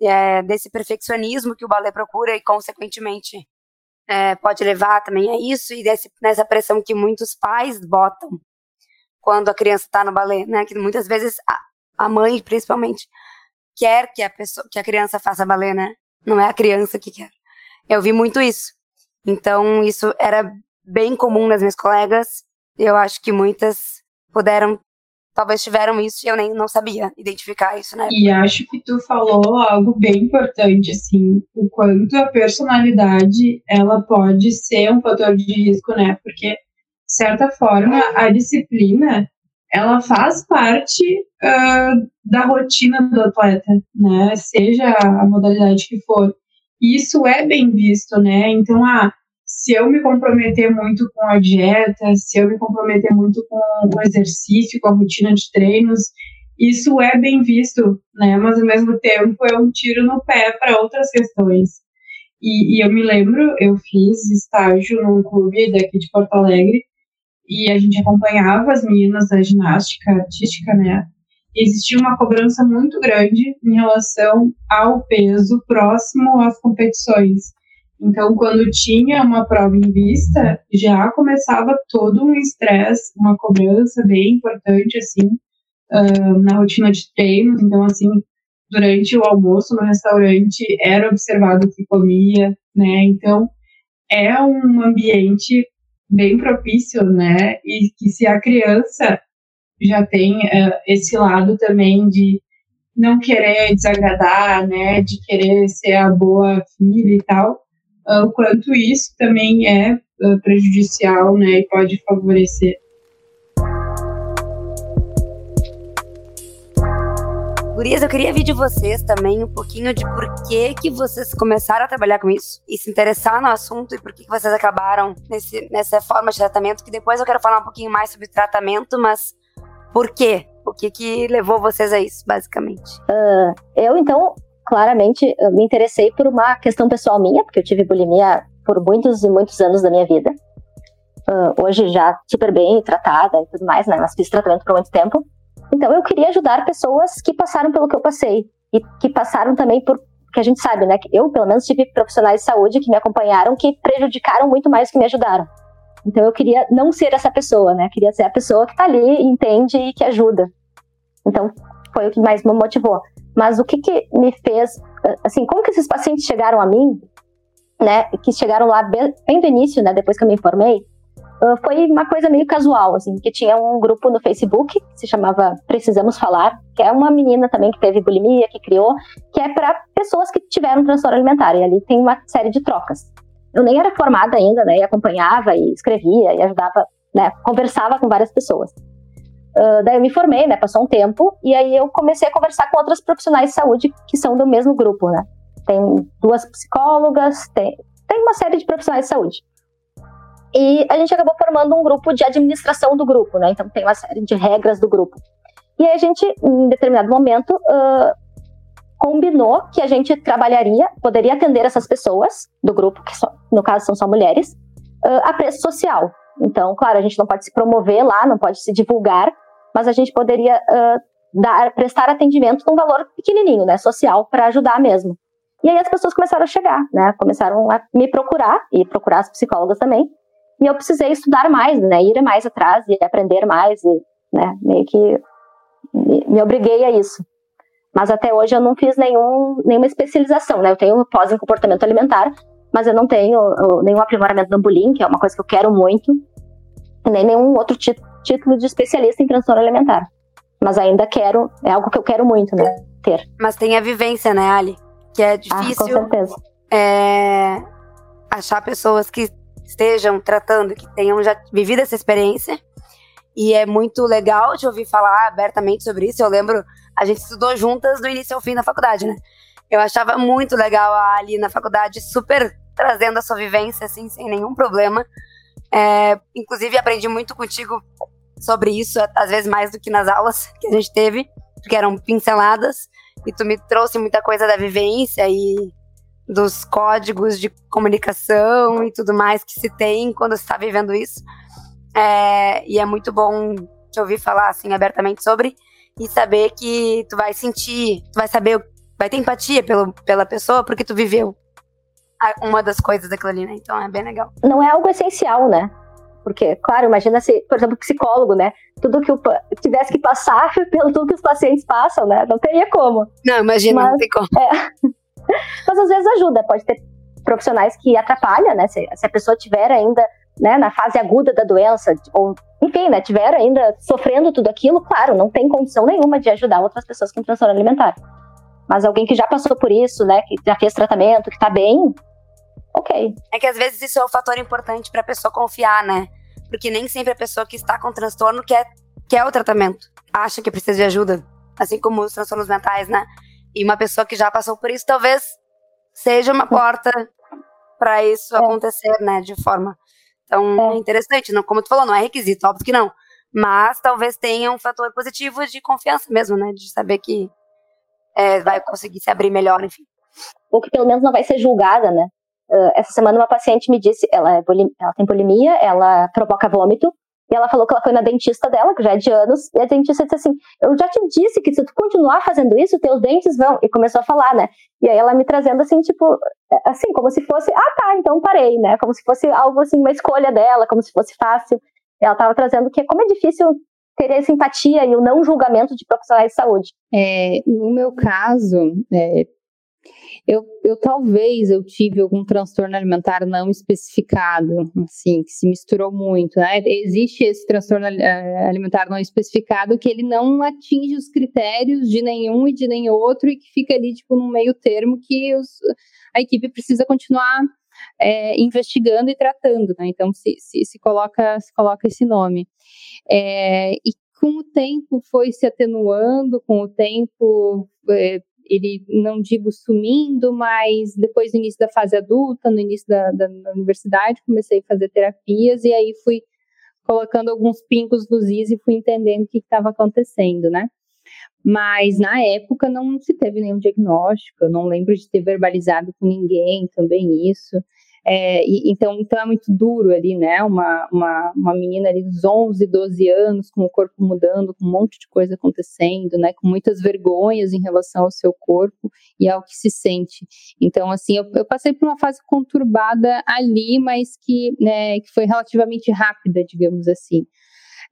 é, desse perfeccionismo que o balé procura e, consequentemente, é, pode levar também a isso e desse, nessa pressão que muitos pais botam quando a criança está no balé, né? Que muitas vezes a, a mãe, principalmente, quer que a pessoa, que a criança faça balé, né? Não é a criança que quer. Eu vi muito isso. Então, isso era bem comum nas minhas colegas. Eu acho que muitas puderam, talvez tiveram isso e eu nem não sabia identificar isso, né? E acho que tu falou algo bem importante, assim, o quanto a personalidade, ela pode ser um fator de risco, né? Porque, de certa forma, a disciplina, ela faz parte uh, da rotina do atleta, né? Seja a modalidade que for isso é bem visto, né? Então, ah, se eu me comprometer muito com a dieta, se eu me comprometer muito com o exercício, com a rotina de treinos, isso é bem visto, né? Mas ao mesmo tempo é um tiro no pé para outras questões. E, e, eu me lembro, eu fiz estágio num clube daqui de Porto Alegre e a gente acompanhava as meninas da ginástica artística, né? Existia uma cobrança muito grande em relação ao peso próximo às competições. Então, quando tinha uma prova em vista, já começava todo um estresse, uma cobrança bem importante, assim, uh, na rotina de treinos. Então, assim, durante o almoço no restaurante, era observado o que comia, né? Então, é um ambiente bem propício, né? E que se a criança já tem uh, esse lado também de não querer desagradar, né, de querer ser a boa filha e tal, uh, o quanto isso também é uh, prejudicial, né, e pode favorecer. Gurias, eu queria ver de vocês também um pouquinho de por que, que vocês começaram a trabalhar com isso e se interessar no assunto e por que, que vocês acabaram nesse, nessa forma de tratamento, que depois eu quero falar um pouquinho mais sobre tratamento, mas por quê? O que, que levou vocês a isso, basicamente? Uh, eu, então, claramente me interessei por uma questão pessoal minha, porque eu tive bulimia por muitos e muitos anos da minha vida. Uh, hoje já super bem tratada e tudo mais, né? Mas fiz tratamento por muito tempo. Então eu queria ajudar pessoas que passaram pelo que eu passei e que passaram também por que a gente sabe, né? Eu pelo menos tive profissionais de saúde que me acompanharam que prejudicaram muito mais que me ajudaram. Então eu queria não ser essa pessoa, né? Queria ser a pessoa que está ali, entende e que ajuda. Então foi o que mais me motivou. Mas o que, que me fez, assim, como que esses pacientes chegaram a mim, né? Que chegaram lá bem, bem do início, né? Depois que eu me informei, foi uma coisa meio casual, assim, que tinha um grupo no Facebook que se chamava Precisamos Falar, que é uma menina também que teve bulimia, que criou, que é para pessoas que tiveram transtorno alimentar. E ali tem uma série de trocas eu nem era formada ainda, né? E acompanhava e escrevia e ajudava, né? Conversava com várias pessoas. Uh, daí eu me formei, né? Passou um tempo e aí eu comecei a conversar com outras profissionais de saúde que são do mesmo grupo, né? Tem duas psicólogas, tem, tem uma série de profissionais de saúde. E a gente acabou formando um grupo de administração do grupo, né? Então tem uma série de regras do grupo. E aí a gente, em determinado momento, uh, combinou que a gente trabalharia, poderia atender essas pessoas do grupo, que só, no caso são só mulheres, uh, a preço social. Então, claro, a gente não pode se promover lá, não pode se divulgar, mas a gente poderia uh, dar, prestar atendimento num valor pequenininho, né, social, para ajudar mesmo. E aí as pessoas começaram a chegar, né, começaram a me procurar e procurar as psicólogas também. E eu precisei estudar mais, né, ir mais atrás e aprender mais, e, né, meio que me, me obriguei a isso. Mas até hoje eu não fiz nenhum, nenhuma especialização, né? Eu tenho pós em comportamento alimentar, mas eu não tenho nenhum aprimoramento no bullying, que é uma coisa que eu quero muito, nem nenhum outro título de especialista em transtorno alimentar. Mas ainda quero, é algo que eu quero muito, né? Ter. Mas tem a vivência, né, Ali? Que é difícil. Ah, com certeza. É, achar pessoas que estejam tratando, que tenham já vivido essa experiência. E é muito legal de ouvir falar abertamente sobre isso. Eu lembro a gente estudou juntas do início ao fim da faculdade, né? Eu achava muito legal a Ali na faculdade, super trazendo a sua vivência, assim, sem nenhum problema. É, inclusive, aprendi muito contigo sobre isso, às vezes mais do que nas aulas que a gente teve, porque eram pinceladas, e tu me trouxe muita coisa da vivência e dos códigos de comunicação e tudo mais que se tem quando se está vivendo isso. É, e é muito bom te ouvir falar assim abertamente sobre e saber que tu vai sentir, tu vai saber, vai ter empatia pelo, pela pessoa porque tu viveu uma das coisas daquilo ali, né? Então é bem legal. Não é algo essencial, né? Porque, claro, imagina se, por exemplo, psicólogo, né? Tudo que o tivesse que passar pelo tudo que os pacientes passam, né? Não teria como. Não, imagina, Mas, não tem como. É. Mas às vezes ajuda, pode ter profissionais que atrapalham, né? Se, se a pessoa tiver ainda né, na fase aguda da doença, ou enfim, né, tiver ainda sofrendo tudo aquilo, claro, não tem condição nenhuma de ajudar outras pessoas com transtorno alimentar. Mas alguém que já passou por isso, né, que já fez tratamento, que tá bem, ok. É que às vezes isso é um fator importante para a pessoa confiar, né? Porque nem sempre a pessoa que está com transtorno quer, quer o tratamento, acha que precisa de ajuda, assim como os transtornos mentais, né? E uma pessoa que já passou por isso talvez seja uma porta para isso é. acontecer, né, de forma. Então é. é interessante, não, como tu falou, não é requisito, óbvio que não. Mas talvez tenha um fator positivo de confiança mesmo, né? De saber que é, vai conseguir se abrir melhor, enfim. Ou que pelo menos não vai ser julgada, né? Uh, essa semana uma paciente me disse, ela, é ela tem bulimia, ela provoca vômito, ela falou que ela foi na dentista dela, que já é de anos, e a dentista disse assim: Eu já te disse que se tu continuar fazendo isso, teus dentes vão. E começou a falar, né? E aí ela me trazendo assim, tipo, é, assim, como se fosse, ah tá, então parei, né? Como se fosse algo assim, uma escolha dela, como se fosse fácil. E ela tava trazendo que como é difícil ter essa empatia e o não julgamento de profissionais de saúde. É, no meu caso, é, eu, eu talvez eu tive algum transtorno alimentar não especificado, assim, que se misturou muito, né? Existe esse transtorno eh, alimentar não especificado que ele não atinge os critérios de nenhum e de nem outro e que fica ali, tipo, no meio termo que os, a equipe precisa continuar é, investigando e tratando, né? Então se, se, se, coloca, se coloca esse nome. É, e com o tempo foi se atenuando, com o tempo é, ele não digo sumindo, mas depois do início da fase adulta, no início da, da, da universidade, comecei a fazer terapias e aí fui colocando alguns pincos nos is e fui entendendo o que estava acontecendo, né? Mas na época não se teve nenhum diagnóstico, eu não lembro de ter verbalizado com ninguém também isso. É, e, então, então é muito duro ali, né? Uma, uma, uma menina ali dos 11, 12 anos, com o corpo mudando, com um monte de coisa acontecendo, né? Com muitas vergonhas em relação ao seu corpo e ao que se sente. Então, assim, eu, eu passei por uma fase conturbada ali, mas que, né, que foi relativamente rápida, digamos assim.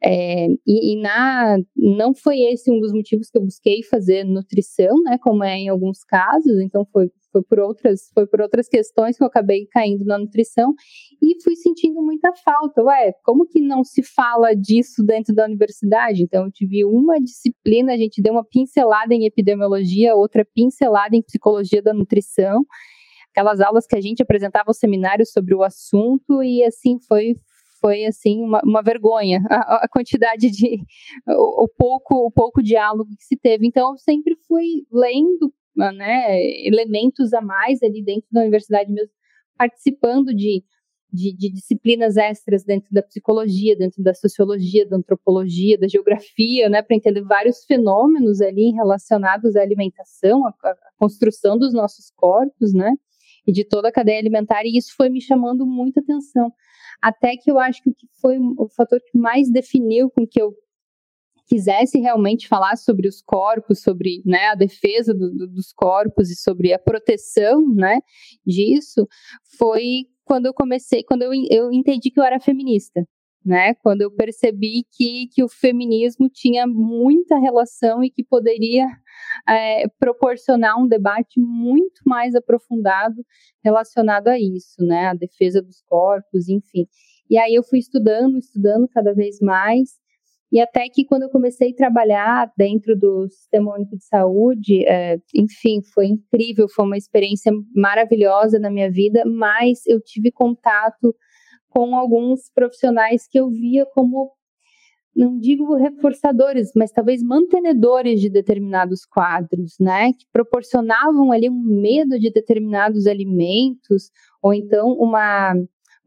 É, e, e, na, não foi esse um dos motivos que eu busquei fazer nutrição, né, como é em alguns casos, então foi, foi, por outras, foi por outras questões que eu acabei caindo na nutrição e fui sentindo muita falta. Ué, como que não se fala disso dentro da universidade? Então, eu tive uma disciplina, a gente deu uma pincelada em epidemiologia, outra pincelada em psicologia da nutrição, aquelas aulas que a gente apresentava os seminários sobre o assunto e assim foi foi assim uma, uma vergonha. A, a, quantidade de o, o, pouco o pouco diálogo que se teve. Então eu sempre fui lendo né elementos a mais ali dentro da universidade mesmo participando de, de, de disciplinas extras dentro da psicologia dentro da sociologia da antropologia da geografia né para entender vários fenômenos ali relacionados à alimentação à, à construção dos nossos corpos né e de toda a cadeia alimentar, e isso foi me chamando muita atenção. Até que eu acho que o que foi o fator que mais definiu com que eu quisesse realmente falar sobre os corpos, sobre né, a defesa do, do, dos corpos e sobre a proteção né, disso, foi quando eu comecei, quando eu, eu entendi que eu era feminista né? Quando eu percebi que, que o feminismo tinha muita relação e que poderia é, proporcionar um debate muito mais aprofundado relacionado a isso, né? A defesa dos corpos, enfim. E aí eu fui estudando, estudando cada vez mais. E até que quando eu comecei a trabalhar dentro do Sistema Único de Saúde, é, enfim, foi incrível, foi uma experiência maravilhosa na minha vida, mas eu tive contato com alguns profissionais que eu via como não digo reforçadores, mas talvez mantenedores de determinados quadros, né, que proporcionavam ali um medo de determinados alimentos, ou então uma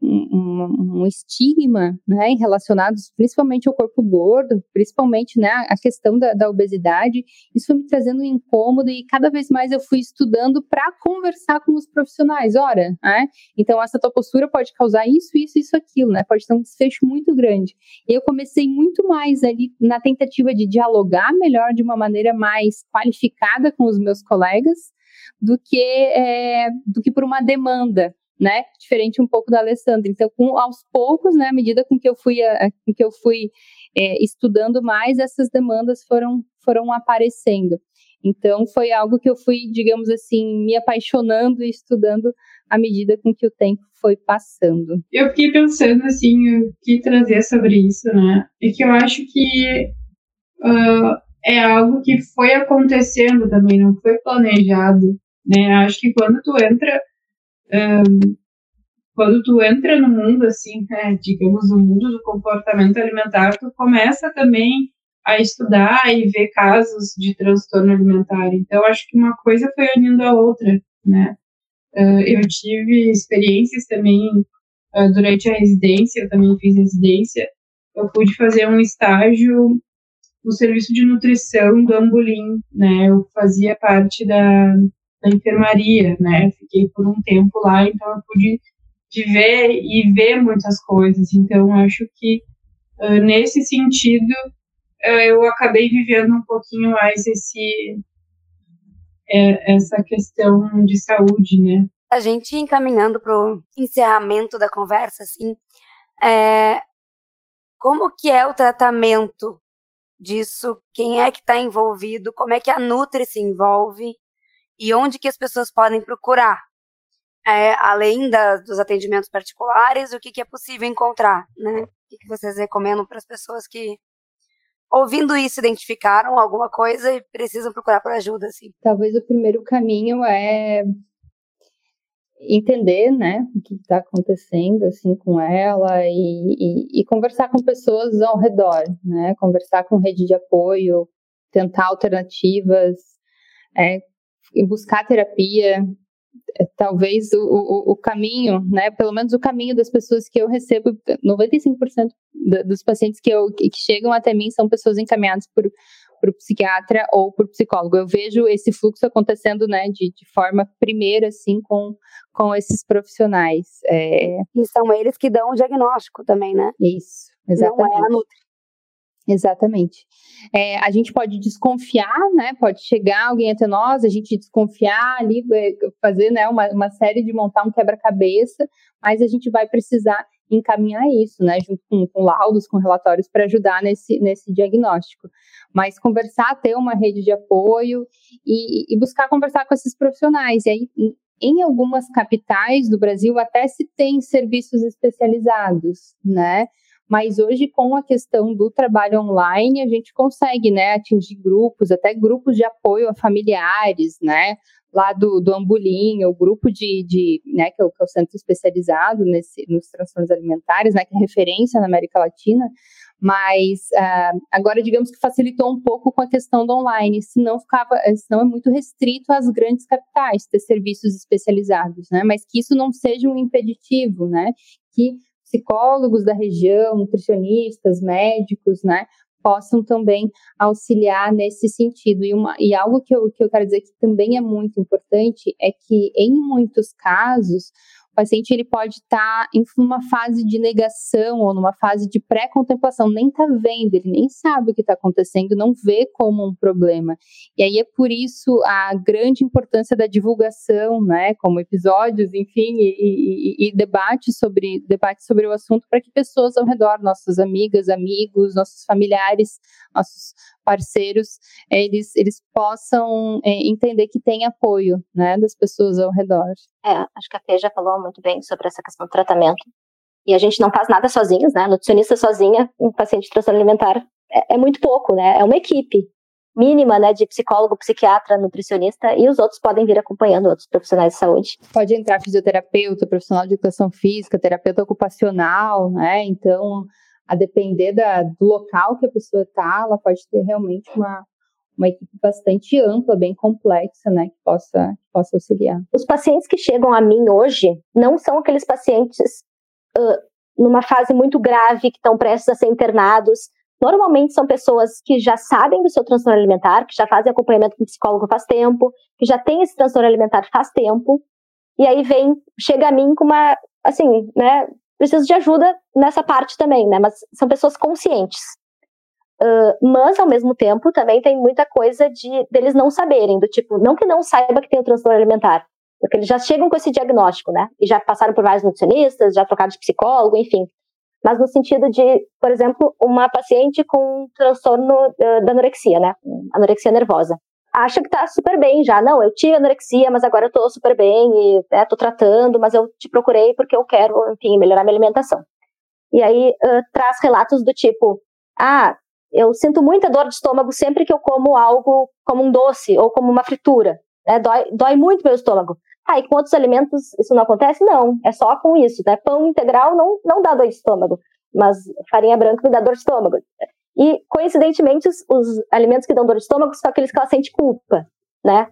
um, um, estigma, né, relacionados principalmente ao corpo gordo, principalmente, né, a questão da, da obesidade, isso foi me trazendo um incômodo e cada vez mais eu fui estudando para conversar com os profissionais, ora, né, então essa tua postura pode causar isso, isso, isso, aquilo, né, pode ter um desfecho muito grande. E eu comecei muito mais ali na tentativa de dialogar melhor de uma maneira mais qualificada com os meus colegas, do que é, do que por uma demanda, né? Diferente um pouco da Alessandra. Então, com, aos poucos, né, à medida com que eu fui, a, com que eu fui é, estudando mais, essas demandas foram, foram aparecendo. Então, foi algo que eu fui, digamos assim, me apaixonando e estudando à medida com que o tempo foi passando. Eu fiquei pensando, assim, o que trazer sobre isso, né? E que eu acho que uh, é algo que foi acontecendo também, não foi planejado, né? Acho que quando tu entra um, quando tu entra no mundo, assim, né, digamos, no mundo do comportamento alimentar, tu começa também a estudar e ver casos de transtorno alimentar. Então, acho que uma coisa foi unindo a outra, né? Uh, eu tive experiências também uh, durante a residência, eu também fiz residência, eu pude fazer um estágio no serviço de nutrição do Ambulim, né? Eu fazia parte da, da enfermaria, né? Fiquei por um tempo lá, então eu pude ver e ver muitas coisas. Então, acho que uh, nesse sentido uh, eu acabei vivendo um pouquinho mais esse é, essa questão de saúde, né? A gente encaminhando para o encerramento da conversa, assim, é, como que é o tratamento disso? Quem é que está envolvido? Como é que a Nutri se envolve? E onde que as pessoas podem procurar, é, além da, dos atendimentos particulares, o que, que é possível encontrar, né? O que, que vocês recomendam para as pessoas que, ouvindo isso, identificaram alguma coisa e precisam procurar por ajuda, assim? Talvez o primeiro caminho é entender, né, o que está acontecendo, assim, com ela e, e, e, conversar com pessoas ao redor, né, conversar com rede de apoio, tentar alternativas, é, buscar terapia, é, talvez o, o, o, caminho, né, pelo menos o caminho das pessoas que eu recebo, 95% dos pacientes que, eu, que chegam até mim são pessoas encaminhadas por, por psiquiatra ou por psicólogo. Eu vejo esse fluxo acontecendo, né, de, de forma primeira, assim, com, com esses profissionais. É... E são eles que dão o diagnóstico também, né? Isso, exatamente. Não é a Nutri. Exatamente. É, a gente pode desconfiar, né? Pode chegar alguém até nós, a gente desconfiar ali, é, fazer né, uma, uma série de montar um quebra-cabeça, mas a gente vai precisar encaminhar isso, né? Junto com, com laudos, com relatórios para ajudar nesse, nesse diagnóstico. Mas conversar, ter uma rede de apoio e, e buscar conversar com esses profissionais. E aí, em algumas capitais do Brasil até se tem serviços especializados, né? Mas hoje com a questão do trabalho online a gente consegue, né, atingir grupos, até grupos de apoio a familiares, né, lá do, do Ambulim, o grupo de, de né, que é, o, que é o centro especializado nesse, nos transtornos alimentares, né, que é referência na América Latina, mas uh, agora digamos que facilitou um pouco com a questão do online, senão ficava, senão é muito restrito às grandes capitais ter serviços especializados, né, mas que isso não seja um impeditivo, né, que psicólogos da região, nutricionistas, médicos, né, possam também auxiliar nesse sentido. E, uma, e algo que eu, que eu quero dizer que também é muito importante é que, em muitos casos, paciente ele pode estar tá em uma fase de negação ou numa fase de pré-contemplação, nem está vendo, ele nem sabe o que está acontecendo, não vê como um problema. E aí é por isso a grande importância da divulgação, né, como episódios, enfim, e, e, e debate sobre debate sobre o assunto para que pessoas ao redor, nossas amigas, amigos, nossos familiares, nossos parceiros, eles, eles possam é, entender que tem apoio, né, das pessoas ao redor. É, acho que a Fê já falou muito bem sobre essa questão do tratamento. E a gente não faz nada sozinhos, né? Nutricionista sozinha, um paciente de transtorno alimentar é, é muito pouco, né? É uma equipe mínima, né, de psicólogo, psiquiatra, nutricionista, e os outros podem vir acompanhando outros profissionais de saúde. Pode entrar fisioterapeuta, profissional de educação física, terapeuta ocupacional, né, então a depender da, do local que a pessoa está, ela pode ter realmente uma, uma equipe bastante ampla, bem complexa, né, que possa, que possa auxiliar. Os pacientes que chegam a mim hoje não são aqueles pacientes uh, numa fase muito grave, que estão prestes a ser internados. Normalmente são pessoas que já sabem do seu transtorno alimentar, que já fazem acompanhamento com psicólogo faz tempo, que já têm esse transtorno alimentar faz tempo, e aí vem, chega a mim com uma, assim, né, preciso de ajuda nessa parte também, né, mas são pessoas conscientes. Uh, mas, ao mesmo tempo, também tem muita coisa de deles não saberem, do tipo, não que não saiba que tem o transtorno alimentar, porque eles já chegam com esse diagnóstico, né? E já passaram por vários nutricionistas, já trocaram de psicólogo, enfim. Mas no sentido de, por exemplo, uma paciente com transtorno uh, da anorexia, né? Anorexia nervosa. Acha que tá super bem já. Não, eu tive anorexia, mas agora eu tô super bem e né, tô tratando, mas eu te procurei porque eu quero, enfim, melhorar minha alimentação. E aí uh, traz relatos do tipo, ah, eu sinto muita dor de estômago sempre que eu como algo como um doce ou como uma fritura. Né? Dói, dói muito meu estômago. Ah, e com outros alimentos isso não acontece? Não, é só com isso. Né? Pão integral não, não dá dor de estômago, mas farinha branca me dá dor de estômago. E, coincidentemente, os, os alimentos que dão dor de estômago são aqueles que ela sente culpa, né?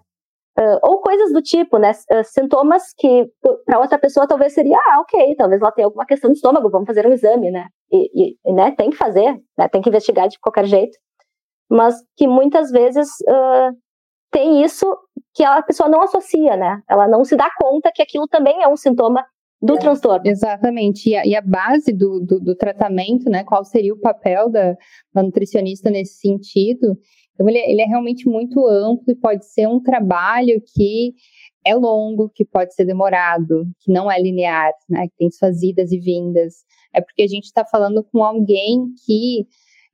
Uh, ou coisas do tipo, né? Uh, sintomas que para outra pessoa talvez seria, ah, ok, talvez ela tenha alguma questão de estômago, vamos fazer um exame, né? E, e né, tem que fazer, né? Tem que investigar de qualquer jeito. Mas que muitas vezes uh, tem isso que a pessoa não associa, né? Ela não se dá conta que aquilo também é um sintoma do é, transtorno. Exatamente. E a, e a base do, do, do, tratamento, né? Qual seria o papel da, da nutricionista nesse sentido? Então, ele, é, ele é realmente muito amplo e pode ser um trabalho que é longo, que pode ser demorado, que não é linear, né? Que tem suas idas e vindas. É porque a gente está falando com alguém que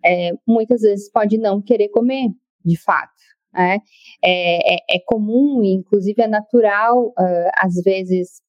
é, muitas vezes pode não querer comer, de fato. Né? É, é, é comum, inclusive é natural, uh, às vezes,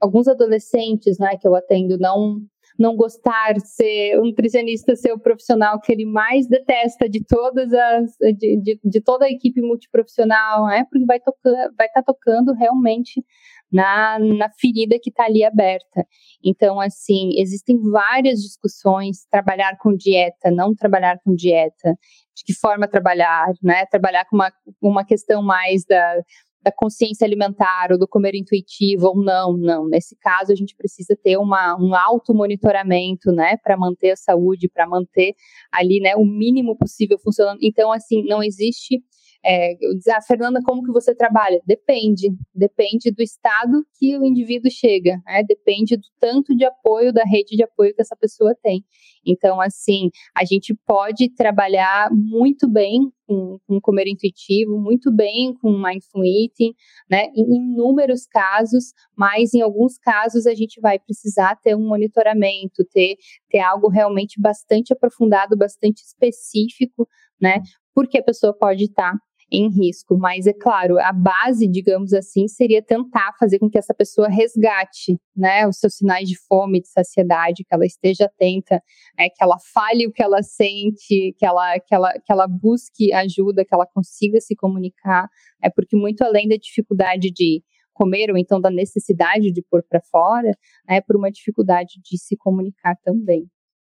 alguns adolescentes né, que eu atendo não não gostar ser um nutricionista ser o profissional que ele mais detesta de todas as de, de, de toda a equipe multiprofissional, né? Porque vai tocando, vai estar tá tocando realmente na, na ferida que está ali aberta. Então, assim, existem várias discussões, trabalhar com dieta, não trabalhar com dieta, de que forma trabalhar, né? Trabalhar com uma, uma questão mais da, da consciência alimentar ou do comer intuitivo ou não, não. Nesse caso, a gente precisa ter uma, um alto monitoramento, né, para manter a saúde, para manter ali, né, o mínimo possível funcionando. Então, assim, não existe é, dizer, ah, Fernanda, como que você trabalha? Depende, depende do estado que o indivíduo chega, né? depende do tanto de apoio, da rede de apoio que essa pessoa tem. Então, assim, a gente pode trabalhar muito bem com, com comer intuitivo, muito bem com mindful eating, né? Em inúmeros casos, mas em alguns casos a gente vai precisar ter um monitoramento, ter, ter algo realmente bastante aprofundado, bastante específico, né? Porque a pessoa pode estar em risco. Mas é claro, a base, digamos assim, seria tentar fazer com que essa pessoa resgate, né, os seus sinais de fome, de saciedade, que ela esteja atenta, é, que ela fale o que ela sente, que ela, que ela, que ela busque ajuda, que ela consiga se comunicar. É porque muito além da dificuldade de comer ou então da necessidade de pôr para fora, é por uma dificuldade de se comunicar também.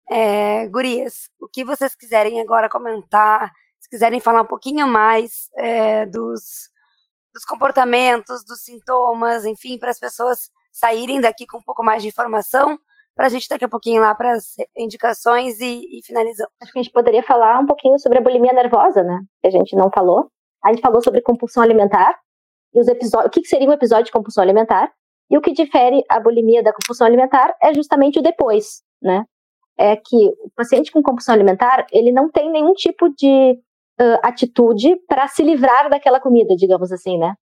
É, gurias, o que vocês quiserem agora comentar se quiserem falar um pouquinho mais é, dos, dos comportamentos, dos sintomas, enfim, para as pessoas saírem daqui com um pouco mais de informação, para a gente daqui a pouquinho lá para as indicações e, e. Acho que a gente poderia falar um pouquinho sobre a bulimia nervosa, né? Que a gente não falou. A gente falou sobre compulsão alimentar e os episódios, o que seria um episódio de compulsão alimentar. E o que difere a bulimia da compulsão alimentar é justamente o depois, né? É que o paciente com compulsão alimentar, ele não tem nenhum tipo de uh, atitude para se livrar daquela comida, digamos assim, né?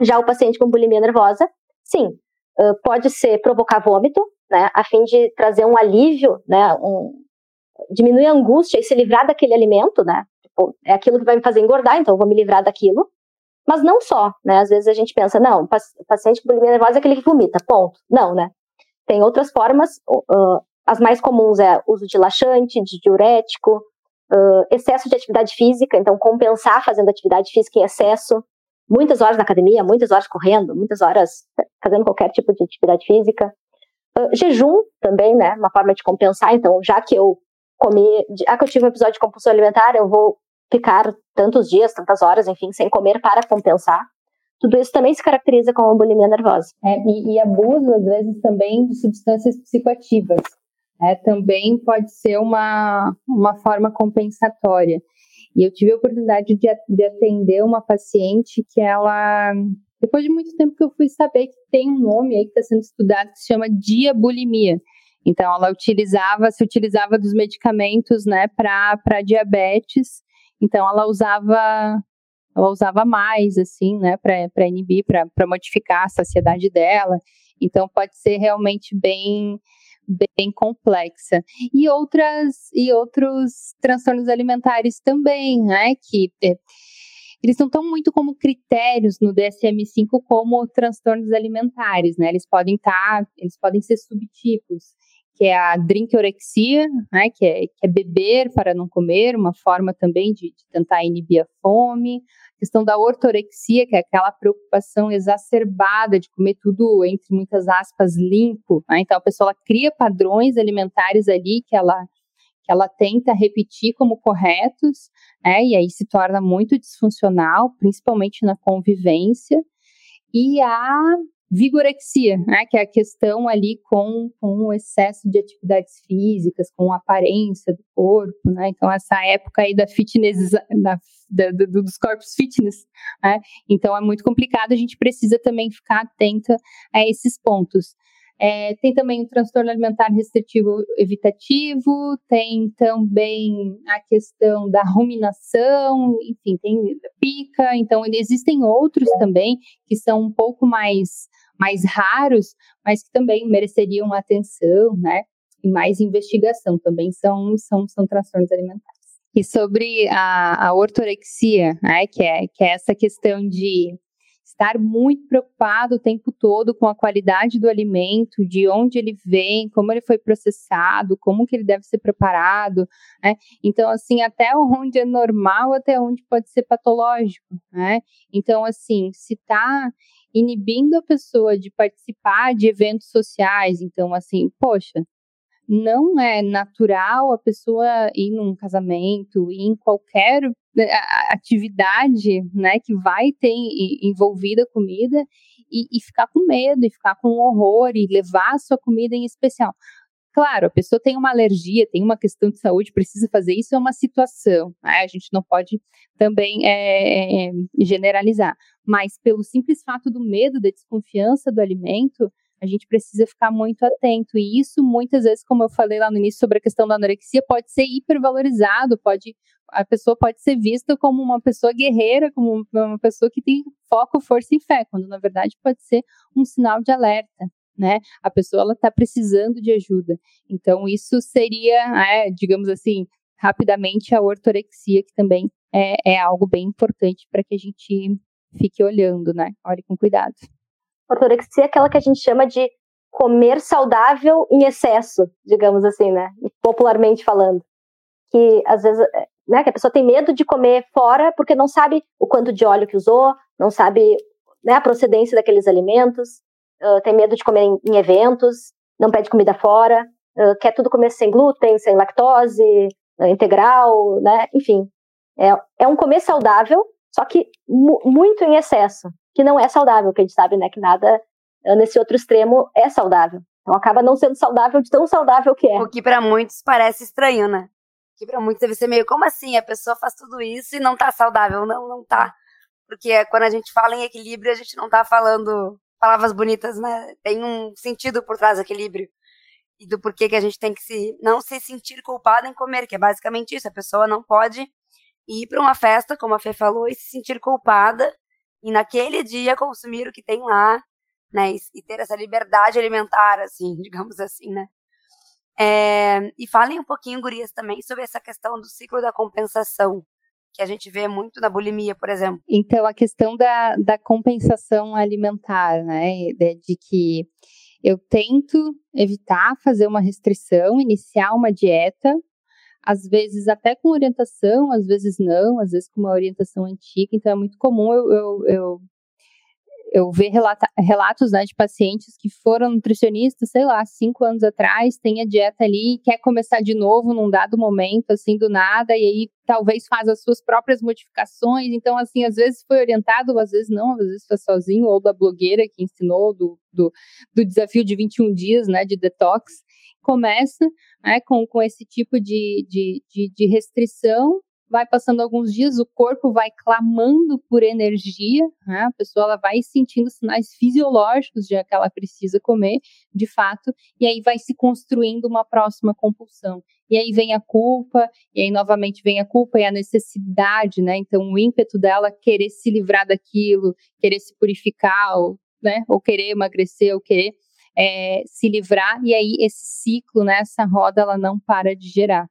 Já o paciente com bulimia nervosa, sim, uh, pode ser provocar vômito, né, a fim de trazer um alívio, né, um, diminuir a angústia e se livrar daquele alimento, né? Tipo, é aquilo que vai me fazer engordar, então eu vou me livrar daquilo. Mas não só, né? Às vezes a gente pensa, não, o paciente com bulimia nervosa é aquele que vomita, ponto. Não, né? Tem outras formas, uh, as mais comuns é uso de laxante, de diurético, uh, excesso de atividade física, então compensar fazendo atividade física em excesso, muitas horas na academia, muitas horas correndo, muitas horas fazendo qualquer tipo de atividade física, Uh, jejum também, né? Uma forma de compensar. Então, já que eu comi, já que eu tive um episódio de compulsão alimentar, eu vou ficar tantos dias, tantas horas, enfim, sem comer para compensar. Tudo isso também se caracteriza como bulimia nervosa. É, e, e, abuso, às vezes, também de substâncias psicoativas. É, também pode ser uma, uma forma compensatória. E eu tive a oportunidade de, de atender uma paciente que ela, depois de muito tempo que eu fui saber que tem um nome aí que está sendo estudado que se chama diabulimia. Então, ela utilizava, se utilizava dos medicamentos, né, para diabetes. Então, ela usava, ela usava mais, assim, né, para inibir, para modificar a saciedade dela. Então, pode ser realmente bem, bem complexa. E outras e outros transtornos alimentares também, né, que é, eles não estão muito como critérios no DSM-5 como transtornos alimentares, né? Eles podem estar, tá, eles podem ser subtipos que é a drinkorexia, né, que, é, que é beber para não comer, uma forma também de, de tentar inibir a fome. A questão da ortorexia, que é aquela preocupação exacerbada de comer tudo, entre muitas aspas, limpo. Né? Então, a pessoa cria padrões alimentares ali que ela que ela tenta repetir como corretos, né, e aí se torna muito disfuncional, principalmente na convivência. E a vigorexia, né, que é a questão ali com, com o excesso de atividades físicas, com a aparência do corpo, né, então essa época aí da fitness, da, da, dos corpos fitness, né, então é muito complicado, a gente precisa também ficar atenta a esses pontos. É, tem também o transtorno alimentar restritivo evitativo, tem também a questão da ruminação, enfim, tem pica, então existem outros também que são um pouco mais mais raros, mas que também mereceriam atenção, né? E mais investigação também são, são, são transtornos alimentares. E sobre a, a ortorexia, né, que, é, que é essa questão de estar muito preocupado o tempo todo com a qualidade do alimento, de onde ele vem, como ele foi processado, como que ele deve ser preparado, né? Então, assim, até onde é normal, até onde pode ser patológico, né? Então, assim, se está inibindo a pessoa de participar de eventos sociais. Então, assim, poxa, não é natural a pessoa ir num casamento, ir em qualquer né, atividade, né, que vai ter envolvida comida e, e ficar com medo, e ficar com horror, e levar a sua comida em especial. Claro, a pessoa tem uma alergia, tem uma questão de saúde, precisa fazer isso, é uma situação. Né? A gente não pode também é, é, generalizar. Mas pelo simples fato do medo, da desconfiança do alimento, a gente precisa ficar muito atento. E isso, muitas vezes, como eu falei lá no início sobre a questão da anorexia, pode ser hipervalorizado, pode, a pessoa pode ser vista como uma pessoa guerreira, como uma pessoa que tem foco, força e fé, quando na verdade pode ser um sinal de alerta né? A pessoa está precisando de ajuda. Então isso seria, é, digamos assim, rapidamente a ortorexia que também é, é algo bem importante para que a gente fique olhando, né? Olhe com cuidado. Ortorexia é aquela que a gente chama de comer saudável em excesso, digamos assim, né? Popularmente falando. Que às vezes, é, né, que a pessoa tem medo de comer fora porque não sabe o quanto de óleo que usou, não sabe né, a procedência daqueles alimentos, uh, tem medo de comer em, em, eventos, não pede comida fora, uh, quer tudo comer sem glúten, sem lactose, uh, integral, né? Enfim, é, é um comer saudável, só que mu muito em excesso, que não é saudável, que a gente sabe, né? Que nada nesse outro extremo é saudável. Então acaba não sendo saudável de tão saudável que é. O que para muitos parece estranho, né? O que para muitos deve ser meio, como assim? A pessoa faz tudo isso e não tá saudável? Não, não tá. Porque quando a gente fala em equilíbrio, a gente não tá falando palavras bonitas, né? Tem um sentido por trás do equilíbrio. E do porquê que a gente tem que se não se sentir culpada em comer, que é basicamente isso. A pessoa não pode ir para uma festa, como a Fê falou, e se sentir culpada e naquele dia consumir o que tem lá, né? E, ter essa liberdade alimentar, assim, digamos assim, né? É, e falem um pouquinho, gurias, também sobre essa questão do ciclo da compensação que a gente vê muito na bulimia, por exemplo. Então, a questão da, da compensação alimentar, né, de, de que eu tento evitar fazer uma restrição, iniciar uma dieta, às vezes até com orientação, às vezes não, às vezes com uma orientação antiga, então é muito comum eu, eu, eu eu ver relata, relatos né, de pacientes que foram nutricionistas, sei lá, cinco anos atrás, tem a dieta ali, quer começar de novo num dado momento, assim, do nada, e aí talvez faz as suas próprias modificações. Então, assim, às vezes foi orientado, às vezes não, às vezes foi sozinho, ou da blogueira que ensinou do, do, do desafio de 21 dias, né, de detox. Começa né, com, com esse tipo de, de, de, de restrição vai passando alguns dias, o corpo vai clamando por energia, né? a pessoa ela vai sentindo sinais fisiológicos de que ela precisa comer, de fato, e aí vai se construindo uma próxima compulsão. E aí vem a culpa, e aí novamente vem a culpa e a necessidade, né? Então o ímpeto dela querer se livrar daquilo, querer se purificar, ou, né? ou querer emagrecer, ou querer é, se livrar, e aí esse ciclo, né? essa roda, ela não para de gerar.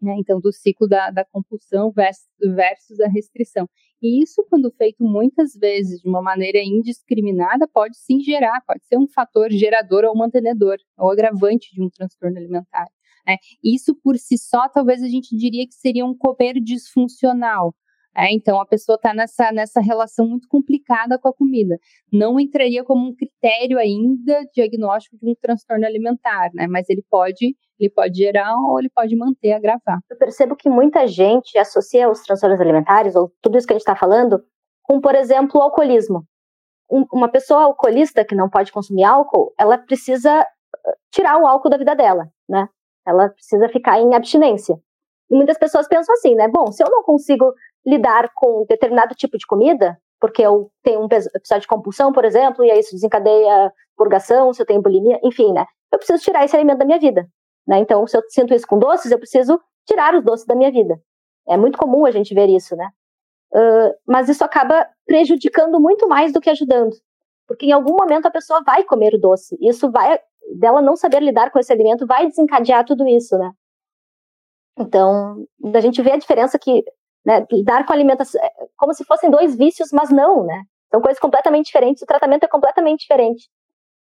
Né? Então, do ciclo da, da compulsão versus, versus a restrição. E isso, quando feito muitas vezes de uma maneira indiscriminada, pode sim gerar, pode ser um fator gerador ou mantenedor, ou agravante de um transtorno alimentar. Né? Isso por si só, talvez a gente diria que seria um comer disfuncional, é, então a pessoa está nessa, nessa relação muito complicada com a comida. Não entraria como um critério ainda diagnóstico de um transtorno alimentar, né? Mas ele pode, ele pode gerar ou ele pode manter, agravar. Eu percebo que muita gente associa os transtornos alimentares, ou tudo isso que a gente está falando, com, por exemplo, o alcoolismo. Um, uma pessoa alcoolista que não pode consumir álcool, ela precisa uh, tirar o álcool da vida dela, né? Ela precisa ficar em abstinência. E muitas pessoas pensam assim, né? Bom, se eu não consigo lidar com determinado tipo de comida, porque eu tenho um episódio de compulsão, por exemplo, e aí isso desencadeia purgação, se eu tenho bulimia, enfim, né? Eu preciso tirar esse alimento da minha vida, né? Então, se eu sinto isso com doces, eu preciso tirar os doces da minha vida. É muito comum a gente ver isso, né? Uh, mas isso acaba prejudicando muito mais do que ajudando, porque em algum momento a pessoa vai comer o doce. Isso vai, dela não saber lidar com esse alimento, vai desencadear tudo isso, né? Então, a gente vê a diferença que né, lidar com alimentação é, como se fossem dois vícios, mas não, né? São coisas completamente diferentes, o tratamento é completamente diferente.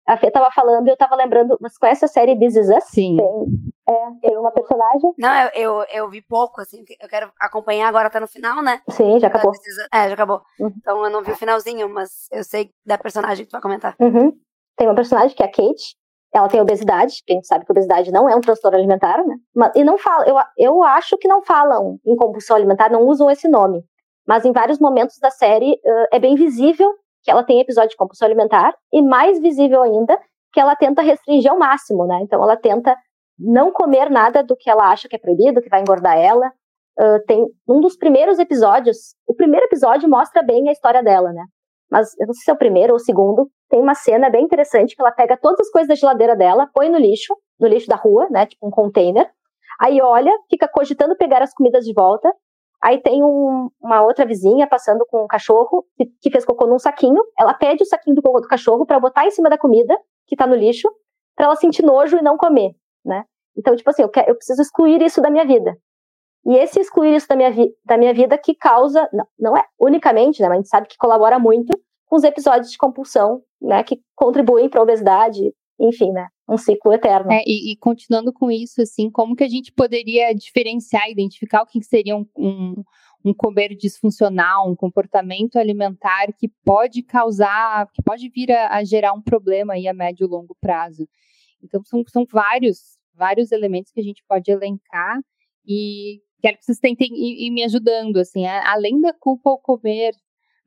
A Fê estava falando e eu estava lembrando, você conhece a série This Is Us? Sim. Tem, é, tem uma personagem. Não, eu, eu, eu, vi pouco, assim, eu quero acompanhar, agora tá no final, né? Sim, já acabou. É, já acabou. Uhum. Então eu não vi o finalzinho, mas eu sei da personagem que tu vai comentar. Uhum. Tem uma personagem que é a Kate, ela tem obesidade, que a gente sabe que obesidade não é um transtorno alimentar, né? E não fala, eu, eu acho que não falam em compulsão alimentar, não usam esse nome. Mas em vários momentos da série uh, é bem visível que ela tem episódio de compulsão alimentar e mais visível ainda que ela tenta restringir ao máximo, né? Então ela tenta não comer nada do que ela acha que é proibido, que vai engordar ela. Uh, tem um dos primeiros episódios, o primeiro episódio mostra bem a história dela, né? Mas eu não sei se é o primeiro ou o segundo, tem uma cena bem interessante que ela pega todas as coisas da geladeira dela, põe no lixo, no lixo da rua, né, tipo um container. Aí olha, fica cogitando pegar as comidas de volta. Aí tem um, uma outra vizinha passando com um cachorro que, que, fez cocô num saquinho. Ela pede o saquinho do cocô do cachorro para botar em cima da comida que tá no lixo, para ela sentir nojo e não comer, né? Então, tipo assim, eu, quero, eu preciso excluir isso da minha vida. E esse excluir isso da minha, da minha vida que causa, não, não é unicamente, né, mas a gente sabe que colabora muito com os episódios de compulsão, né, que contribuem para a obesidade, enfim, né, um ciclo eterno. É, e, e, continuando com isso, assim, como que a gente poderia diferenciar, identificar o que seria um, um, um comer disfuncional, um comportamento alimentar que pode causar, que pode vir a, a gerar um problema aí a médio e longo prazo. Então, são, são vários, vários elementos que a gente pode elencar e quero que vocês tentem ir, ir me ajudando, assim, além da culpa ao comer,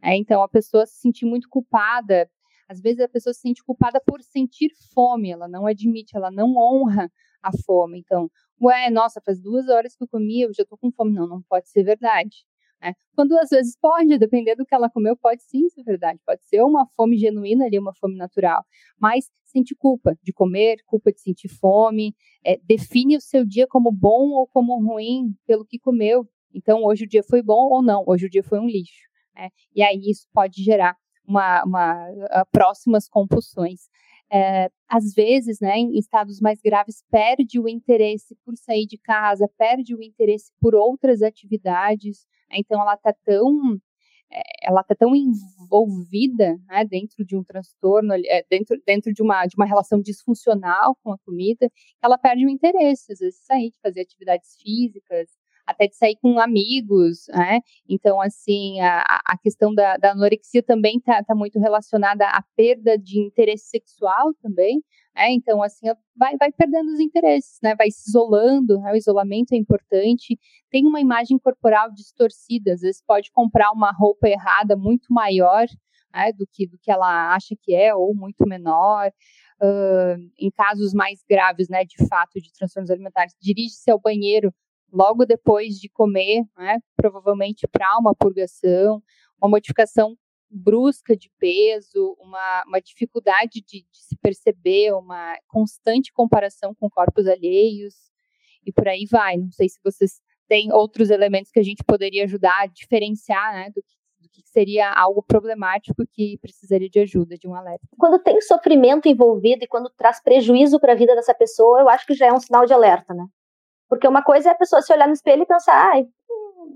é, então, a pessoa se sentir muito culpada. Às vezes a pessoa se sente culpada por sentir fome, ela não admite, ela não honra a fome. Então, ué, nossa, faz duas horas que eu comi, eu já tô com fome. Não, não pode ser verdade. É. Quando às vezes pode, depender do que ela comeu, pode sim ser verdade. Pode ser uma fome genuína ali, uma fome natural. Mas sente culpa de comer, culpa de sentir fome. É, define o seu dia como bom ou como ruim pelo que comeu. Então, hoje o dia foi bom ou não, hoje o dia foi um lixo. Né? E aí isso pode gerar uma, uma uh, próximas compulsões. É, às vezes, né, em estados mais graves, perde o interesse por sair de casa, perde o interesse por outras atividades. Né? Então, ela está tão é, ela está tão envolvida né, dentro de um transtorno, é, dentro, dentro de, uma, de uma relação disfuncional com a comida, ela perde o interesse, às vezes, sair de fazer atividades físicas, até de sair com amigos, né? Então, assim, a, a questão da, da anorexia também está tá muito relacionada à perda de interesse sexual também, né? Então, assim, vai, vai perdendo os interesses, né? Vai se isolando, né? o isolamento é importante. Tem uma imagem corporal distorcida, às vezes pode comprar uma roupa errada muito maior, né, do, que, do que ela acha que é, ou muito menor. Uh, em casos mais graves, né, de fato, de transtornos alimentares, dirige-se ao banheiro logo depois de comer, né, provavelmente para uma purgação, uma modificação brusca de peso, uma, uma dificuldade de, de, se perceber, uma constante comparação com corpos alheios, e por aí vai. Não sei se vocês têm outros elementos que a gente poderia ajudar a diferenciar né, do que que seria algo problemático que precisaria de ajuda, de um alerta. Quando tem sofrimento envolvido e quando traz prejuízo para a vida dessa pessoa, eu acho que já é um sinal de alerta, né? Porque uma coisa é a pessoa se olhar no espelho e pensar, ai,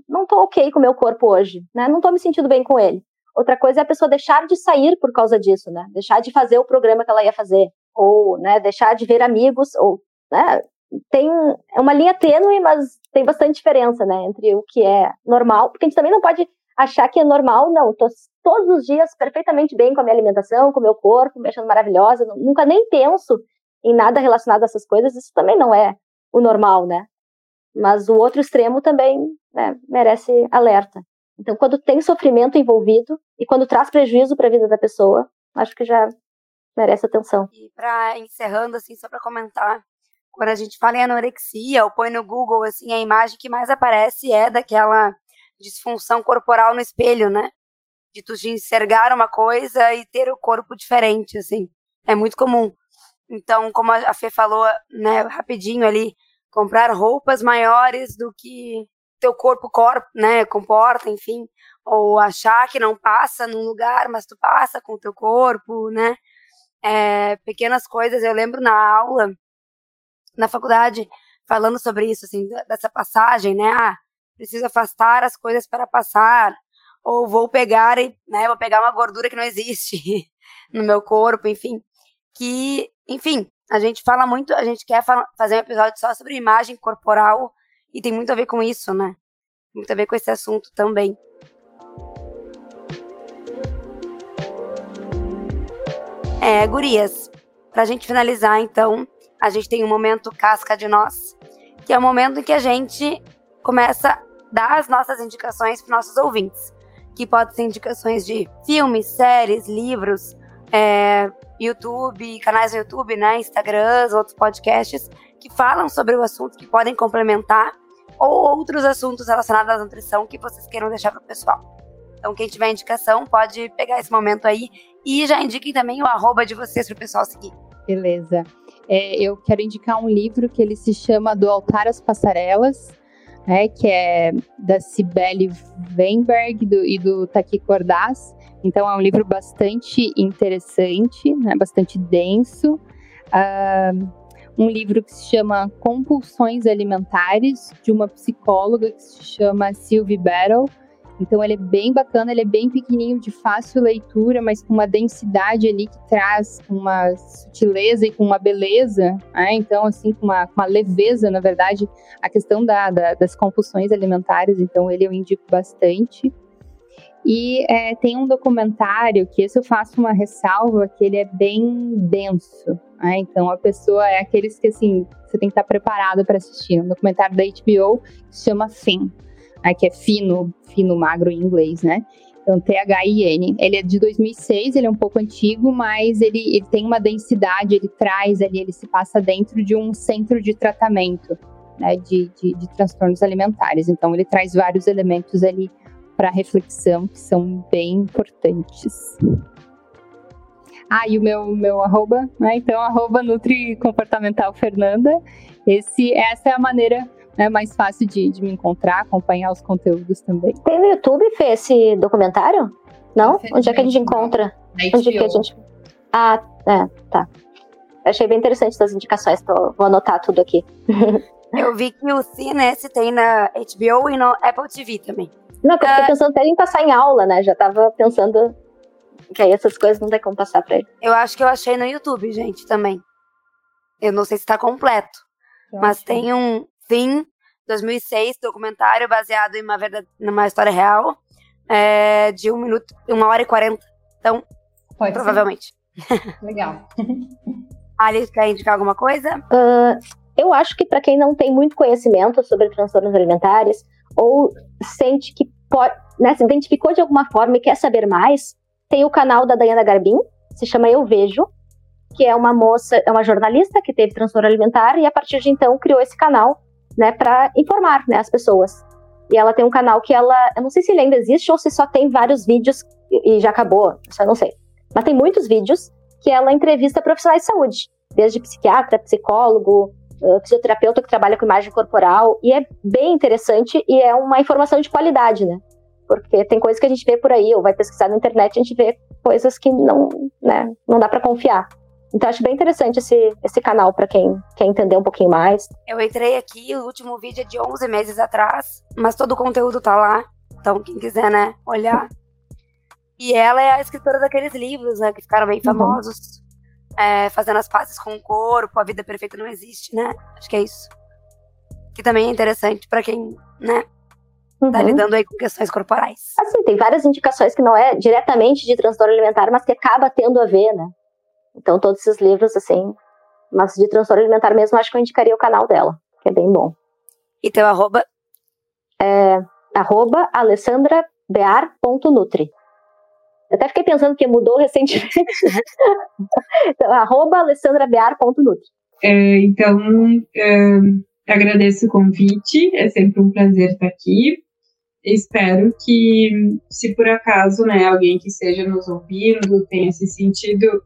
não tô ok com o meu corpo hoje, né? Não tô me sentindo bem com ele. Outra coisa é a pessoa deixar de sair por causa disso, né? Deixar de fazer o programa que ela ia fazer, ou, né, deixar de ver amigos, ou, né, tem é uma linha tênue, mas tem bastante diferença, né, entre o que é normal, porque a gente também não pode achar que é normal, não. Tô todos os dias perfeitamente bem com a minha alimentação, com o meu corpo, me achando maravilhosa. Nunca nem penso em nada relacionado a essas coisas. Isso também não é o normal, né? Mas o outro extremo também né, merece alerta. Então, quando tem sofrimento envolvido e quando traz prejuízo para a vida da pessoa, acho que já merece atenção. E para encerrando assim, só para comentar, quando a gente fala em anorexia, ou põe no Google assim, a imagem que mais aparece é daquela disfunção corporal no espelho, né? De tu enxergar uma coisa e ter o corpo diferente, assim. É muito comum. Então, como a Fê falou, né, rapidinho ali, comprar roupas maiores do que teu corpo, né, comporta, enfim, ou achar que não passa num lugar, mas tu passa com o teu corpo, né? É, pequenas coisas. Eu lembro na aula, na faculdade, falando sobre isso, assim, dessa passagem, né? Ah, preciso afastar as coisas para passar, ou vou pegar, né, vou pegar uma gordura que não existe no meu corpo, enfim, que, enfim, a gente fala muito, a gente quer fazer um episódio só sobre imagem corporal e tem muito a ver com isso, né? Muito a ver com esse assunto também. É, gurias, pra gente finalizar, então, a gente tem um momento casca de nós, que é o momento em que a gente começa a dar as nossas indicações para nossos ouvintes, que podem ser indicações de filmes, séries, livros, é, YouTube, canais no YouTube, né, Instagrams, outros podcasts que falam sobre o assunto, que podem complementar, ou outros assuntos relacionados à nutrição que vocês queiram deixar para o pessoal. Então, quem tiver indicação, pode pegar esse momento aí e já indiquem também o arroba de vocês para o pessoal seguir. Beleza. É, eu quero indicar um livro que ele se chama Do Altar às Passarelas, né, que é da Cibele Weinberg do, e do Taki Cordaz. Então é um livro bastante interessante, né, bastante denso. Uh, um livro que se chama Compulsões Alimentares, de uma psicóloga que se chama Sylvie Battle. Então ele é bem bacana, ele é bem pequenininho, de fácil leitura, mas com uma densidade ali que traz uma sutileza e com uma beleza, né? então assim, com uma, uma, leveza, na verdade, a questão da, da, das compulsões alimentares, então ele eu indico bastante. E é, tem um documentário que esse eu faço uma ressalva que ele é bem denso, né? então a pessoa é aqueles que assim, você tem que estar preparado para assistir, um documentário da HBO que se chama Fim, né, que é fino, fino, magro em inglês, né? Então, T-H-I-N. Ele é de 2006, ele é um pouco antigo, mas ele, ele tem uma densidade, ele traz ali, ele se passa dentro de um centro de tratamento né, de, de, de transtornos alimentares. Então, ele traz vários elementos ali para reflexão que são bem importantes. Ah, e o meu, meu arroba, né? Então, arroba Nutri Comportamental Fernanda. Esse, essa é a maneira é mais fácil de, de me encontrar, acompanhar os conteúdos também. Tem no YouTube, Fê, esse documentário? Não? Onde é que a gente encontra? Onde que a gente... Ah, é, tá. achei bem interessante as indicações, tô, vou anotar tudo aqui. Eu vi que o Cines tem na HBO e no Apple TV também. Não, eu fiquei ah. pensando até em passar em aula, né? Já tava pensando que aí essas coisas não tem como passar pra ele. Eu acho que eu achei no YouTube, gente, também. Eu não sei se tá completo. Eu mas tem um, Thin 2006, documentário baseado em uma, verdade, numa história real, é, de um minuto, uma hora e quarenta. Então, Pode provavelmente. Ser. Legal. Ali, quer indicar alguma coisa? Uh, eu acho que para quem não tem muito conhecimento sobre transtornos alimentares, ou sente que né, se identificou de alguma forma e quer saber mais, tem o canal da Dayana Garbin, se chama Eu Vejo, que é uma moça, é uma jornalista que teve transtorno alimentar e a partir de então criou esse canal, né, para informar, né, as pessoas. E ela tem um canal que ela, eu não sei se ele ainda existe ou se só tem vários vídeos e, e já acabou, eu não sei. Mas tem muitos vídeos que ela entrevista profissionais de saúde, desde psiquiatra, psicólogo, fisioterapeuta que trabalha com imagem corporal, e é bem interessante e é uma informação de qualidade, né? Porque tem coisas que a gente vê por aí, ou vai pesquisar na internet, a gente vê coisas que não, né, não dá para confiar. Então acho bem interessante esse, esse canal para quem quer entender um pouquinho mais. Eu entrei aqui, o último vídeo é de 11 meses atrás, mas todo o conteúdo tá lá. Então quem quiser, né, olhar. E ela é a escritora daqueles livros, né, que ficaram bem uhum. famosos. Uhum é, fazendo as pazes com o corpo, a vida perfeita não existe, né? Acho que é isso. Que também é interessante para quem, né, tá uhum. tá lidando aí com questões corporais. Assim, tem várias indicações que não é diretamente de transtorno alimentar, mas que acaba tendo a ver, né? Então, todos esses livros, assim, mas de transtorno alimentar mesmo, acho que eu indicaria o canal dela, que é bem bom. E teu arroba? É, arroba alessandrabear.nutri. Eu até fiquei pensando que mudou recentemente. então, arroba alessandrabear.nutri. É, então, é, agradeço o convite, é sempre um prazer estar aqui. Espero que, se por acaso, né, alguém que esteja nos ouvindo tenha se sentido,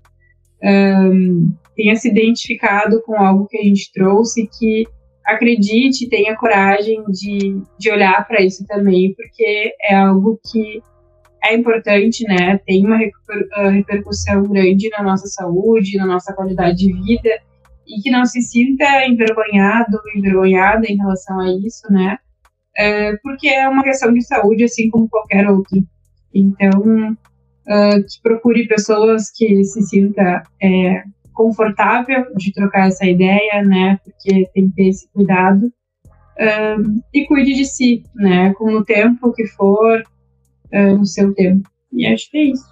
um, tenha se identificado com algo que a gente trouxe, que acredite, tenha coragem de, de olhar para isso também, porque é algo que é importante, né? Tem uma ah, repercussão grande na nossa saúde, na nossa qualidade de vida, e que não se sinta envergonhado, envergonhada em relação a isso, né? É, porque é uma questão de saúde, assim como qualquer outra. Então, uh, que procure pessoas que se sinta é, confortável de trocar essa ideia, né? Porque tem que ter esse cuidado. Uh, e cuide de si, né? Com o tempo que for, uh, no seu tempo. E acho que é isso.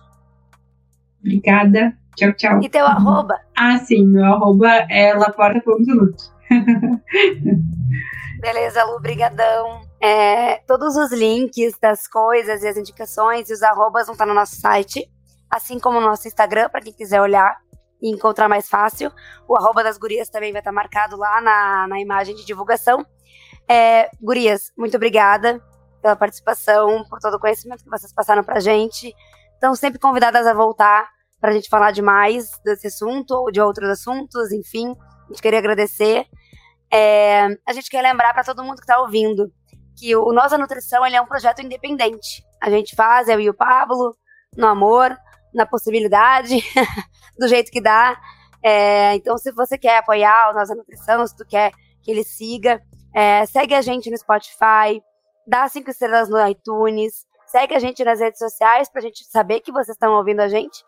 Obrigada. Tchau, tchau. E teu arroba? Ah, sim, meu arroba é laporta.lut. Beleza, Lu, brigadão. É, todos os links das coisas e as indicações e os arrobas vão estar no nosso site, assim como no nosso Instagram, para quem quiser olhar e encontrar mais fácil. O arroba das gurias também vai estar marcado lá na, na imagem de divulgação. É, gurias, muito obrigada pela participação, por todo o conhecimento que vocês passaram para a gente. Estão sempre convidadas a voltar para a gente falar de mais desse assunto ou de outros assuntos, enfim. A gente queria agradecer. É, a gente quer lembrar para todo mundo que está ouvindo que o Nossa Nutrição ele é um projeto independente. A gente faz, eu e o Pablo, no amor, na possibilidade, do jeito que dá. É, então, se você quer apoiar o Nossa Nutrição, se tu quer que ele siga, é, segue a gente no Spotify, dá cinco estrelas no iTunes, segue a gente nas redes sociais para a gente saber que vocês estão ouvindo a gente.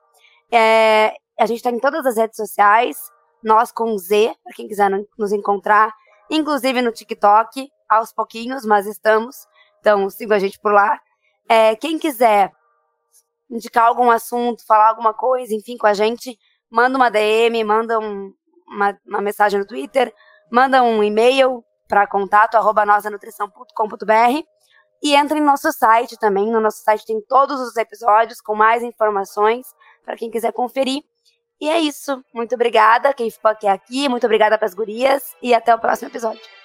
É, a gente está em todas as redes sociais, nós com Z, para quem quiser nos encontrar, inclusive no TikTok, aos pouquinhos, mas estamos. Então, siga a gente por lá. É, quem quiser indicar algum assunto, falar alguma coisa, enfim, com a gente, manda uma DM, manda um, uma, uma mensagem no Twitter, manda um e-mail para contato arroba nosanutrição.com.br e entre em nosso site também. No nosso site tem todos os episódios com mais informações para quem quiser conferir. E é isso. Muito obrigada quem ficou aqui, aqui. Muito obrigada para as gurias e até o próximo episódio.